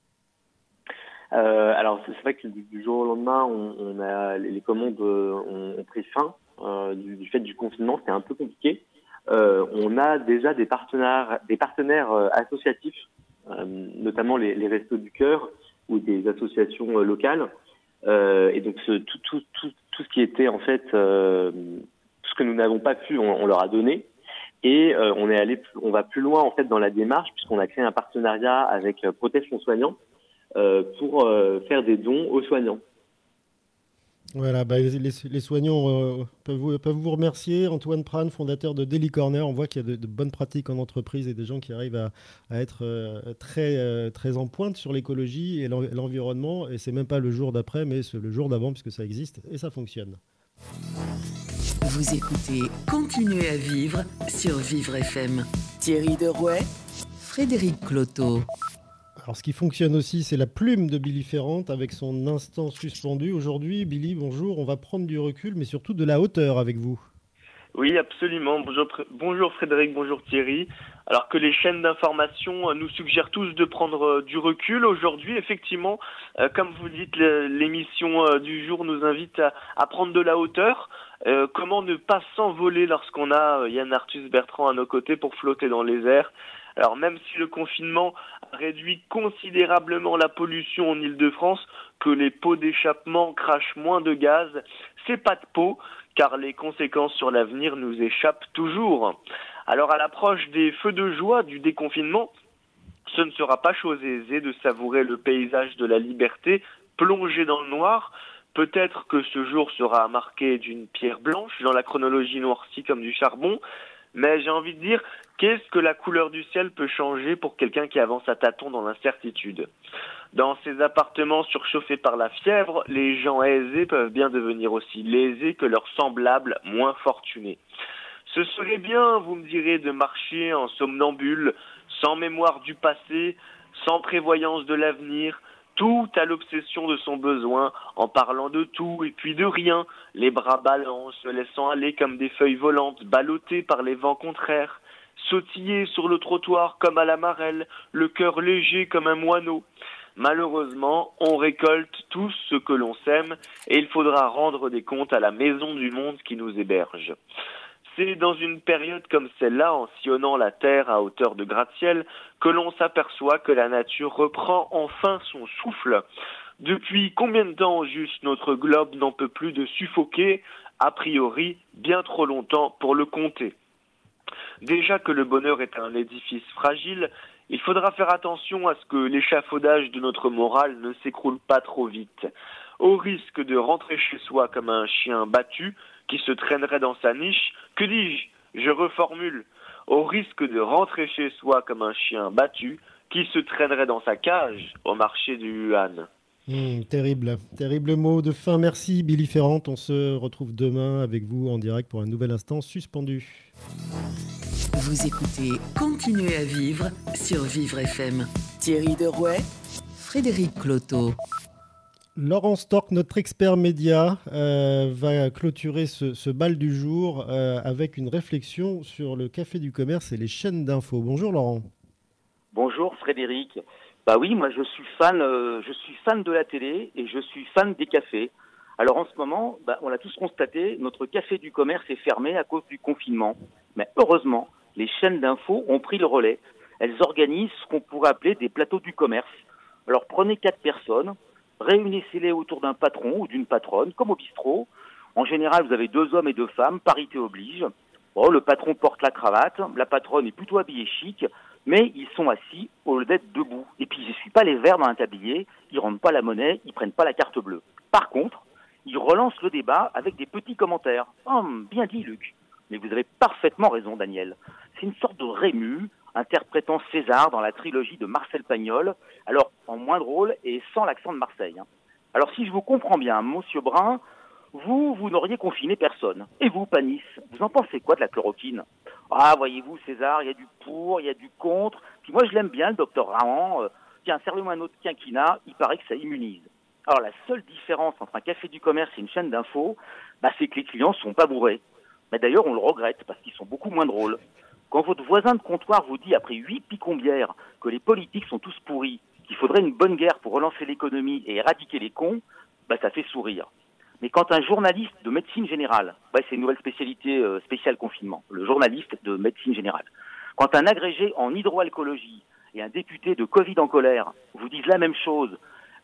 Euh, Alors c'est vrai que du, jour au lendemain, on, a, les commandes euh, ont, pris fin du, fait du confinement, c'était un peu compliqué. on a déjà des partenaires, des partenaires associatifs, notamment les, Restos du Cœur ou des associations locales euh, et donc tout, tout, tout, tout, ce qui était en fait euh, tout ce que nous n'avons pas pu, on, leur a donné. Et euh, on est allé, on va plus loin en fait dans la démarche puisqu'on a créé un partenariat avec euh, Protection Soignant euh, pour faire des dons aux soignants. Voilà, bah, les, soignants euh, peuvent, vous, remercier. Antoine Pran, fondateur de Daily Corner. On voit qu'il y a de, bonnes pratiques en entreprise et des gens qui arrivent à, à être euh, très, euh, très en pointe sur l'écologie et l'environnement. Et c'est même pas le jour d'après, mais c'est le jour d'avant, puisque ça existe et ça fonctionne. Vous écoutez Continuez à vivre sur Vivre FM. Thierry Derouet, Frédéric Cloteau. Alors, ce qui fonctionne aussi, c'est la plume de Billy Ferrand avec son instant suspendu. Aujourd'hui, Billy, bonjour. On va prendre du recul, mais surtout de la hauteur avec vous. Oui, absolument. Bonjour, Frédéric, bonjour Thierry. Alors que les chaînes d'information euh, nous suggèrent tous de prendre euh, du recul, aujourd'hui, effectivement, euh, comme vous dites, l'émission du jour nous invite à, prendre de la hauteur. comment ne pas s'envoler lorsqu'on a Yann Arthus Bertrand à nos côtés pour flotter dans les airs? Alors même si le confinement réduit considérablement la pollution en Ile-de-France, que les pots d'échappement crachent moins de gaz, c'est pas de peau, car les conséquences sur l'avenir nous échappent toujours. Alors à l'approche des feux de joie du déconfinement, ce ne sera pas chose aisée de savourer le paysage de la liberté plongé dans le noir. Peut-être que ce jour sera marqué d'une pierre blanche dans la chronologie noircie comme du charbon, Mais j'ai envie de dire, qu'est-ce que la couleur du ciel peut changer pour quelqu'un qui avance à tâtons dans l'incertitude? Dans ces appartements surchauffés par la fièvre, les gens aisés peuvent bien devenir aussi lésés que leurs semblables moins fortunés. Ce serait bien, vous me direz, de marcher en somnambule, sans mémoire du passé, sans prévoyance de l'avenir, tout à l'obsession de son besoin, en parlant de tout et puis de rien, les bras ballants, se laissant aller comme des feuilles volantes, ballottées par les vents contraires, sautiller sur le trottoir comme à la marelle, le cœur léger comme un moineau. Malheureusement, on récolte tout ce que l'on sème et il faudra rendre des comptes à la maison du monde qui nous héberge. C'est dans une période comme celle-là, en sillonnant la Terre à hauteur de gratte-ciel, que l'on s'aperçoit que la nature reprend enfin son souffle. Depuis combien de temps juste notre globe n'en peut plus de suffoquer, a priori bien trop longtemps pour le compter? Déjà que le bonheur est un édifice fragile, il faudra faire attention à ce que l'échafaudage de notre morale ne s'écroule pas trop vite. Au risque de rentrer chez soi comme un chien battu, qui se traînerait dans sa niche, que dis-je? Je reformule. Au risque de rentrer chez soi comme un chien battu, qui se traînerait dans sa cage au marché du Wuhan. Hmm, terrible, terrible mot de fin. Merci Billy Ferrand. On se retrouve demain avec vous en direct pour un nouvel instant suspendu. Vous écoutez Continuez à vivre sur Vivre FM. Thierry Derouet, Frédéric Cloteau. Laurent Stork, notre expert média, euh, va clôturer ce, bal du jour euh, avec une réflexion sur le café du commerce et les chaînes d'infos. Bonjour Laurent. Bonjour Frédéric. Bah oui, moi je suis fan, euh, je suis fan de la télé et je suis fan des cafés. Alors en ce moment, bah, on l'a tous constaté, notre café du commerce est fermé à cause du confinement. Mais heureusement, les chaînes d'infos ont pris le relais. Elles organisent ce qu'on pourrait appeler des plateaux du commerce. Alors prenez quatre personnes, réunissez-les autour d'un patron ou d'une patronne, comme au bistrot. En général, vous avez deux hommes et deux femmes, parité oblige. le patron porte la cravate, la patronne est plutôt habillée chic, mais ils sont assis au lieu d'être debout. Et puis, ils n'essuient pas les verres dans un tablier, ils rendent pas la monnaie, ils prennent pas la carte bleue. Par contre, ils relancent le débat avec des petits commentaires. Oh, bien dit, Luc. Mais vous avez parfaitement raison, Daniel. C'est une sorte de rému, interprétant César dans la trilogie de Marcel Pagnol, alors en moins drôle et sans l'accent de Marseille. Hein. Alors si je vous comprends bien, Monsieur Brun, vous, vous n'auriez confiné personne. Et vous, Panis, vous en pensez quoi de la chloroquine? Ah, voyez-vous, César, il y a du pour, il y a du contre. Puis moi, je l'aime bien, le docteur Rahan. Euh, tiens, servez-moi un autre quinquina, il paraît que ça immunise. Alors la seule différence entre un café du commerce et une chaîne d'infos, bah, c'est que les clients sont pas bourrés. Mais d'ailleurs, on le regrette parce qu'ils sont beaucoup moins drôles. Quand votre voisin de comptoir vous dit après huit picombières que les politiques sont tous pourris, qu'il faudrait une bonne guerre pour relancer l'économie et éradiquer les cons, bah ça fait sourire. Mais quand un journaliste de médecine générale, bah c'est une nouvelle spécialité euh, spéciale confinement, le journaliste de médecine générale. Quand un agrégé en hydroalcoologie et un député de Covid en colère vous disent la même chose,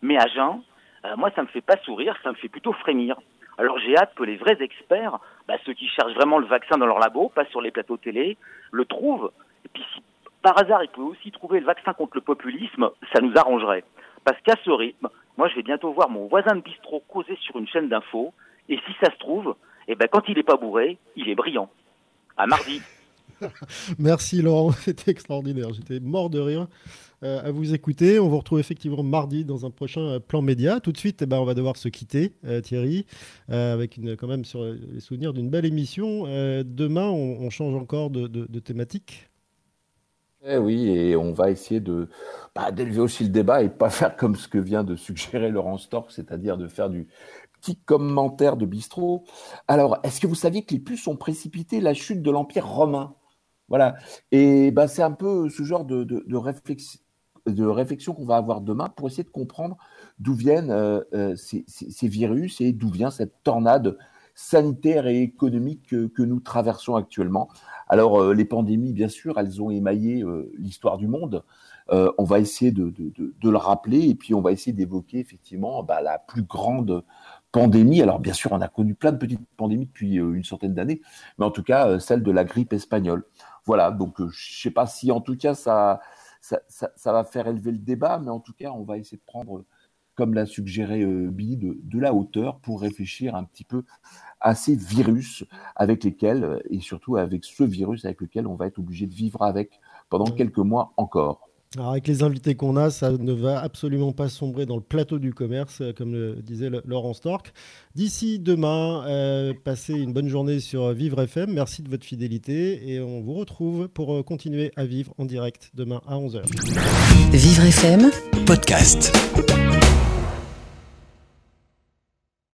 mais à jeun, euh, moi ça me fait pas sourire, ça me fait plutôt frémir. Alors j'ai hâte que les vrais experts, bah, ceux qui cherchent vraiment le vaccin dans leur labo, pas sur les plateaux télé, le trouvent. Et puis si par hasard ils pouvaient aussi trouver le vaccin contre le populisme, ça nous arrangerait. Parce qu'à ce rythme, moi je vais bientôt voir mon voisin de bistrot causer sur une chaîne d'infos, et si ça se trouve, eh ben, quand il n'est pas bourré, il est brillant. À mardi. Merci Laurent, c'était extraordinaire. J'étais mort de rire. Euh, à vous écouter. On vous retrouve effectivement mardi dans un prochain euh, plan média. Tout de suite, eh ben, on va devoir se quitter, euh, Thierry, avec quand même sur les souvenirs d'une belle émission. demain, on, change encore de, thématique? Eh oui, et on va essayer de bah, d'élever aussi le débat et pas faire comme ce que vient de suggérer Laurent Stork, c'est-à-dire de faire du petit commentaire de bistrot. Alors, est-ce que vous saviez que les puces ont précipité la chute de l'Empire romain? Voilà. Et bah, c'est un peu ce genre de, de réflexion de qu'on va avoir demain pour essayer de comprendre d'où viennent euh, euh, ces, virus et d'où vient cette tornade sanitaire et économique que, nous traversons actuellement. Alors, euh, les pandémies, bien sûr, elles ont émaillé l'histoire du monde. on va essayer de, le rappeler et puis on va essayer d'évoquer effectivement bah, la plus grande pandémie. Alors, bien sûr, on a connu plein de petites pandémies depuis une centaine d'années, mais en tout cas, celle de la grippe espagnole. Voilà, donc je ne sais pas si en tout cas ça, ça, va faire élever le débat, mais en tout cas, on va essayer de prendre comme l'a suggéré Billy, de, de, la hauteur pour réfléchir un petit peu à ces virus avec lesquels, et surtout avec ce virus avec lequel on va être obligé de vivre avec pendant quelques mois encore. Alors avec les invités qu'on a, ça ne va absolument pas sombrer dans le plateau du commerce, euh, comme le disait Laurent Stork. D'ici demain, euh, passez une bonne journée sur Vivre FM. Merci de votre fidélité et on vous retrouve pour euh, continuer à vivre en direct demain à 11h. Vivre FM, podcast.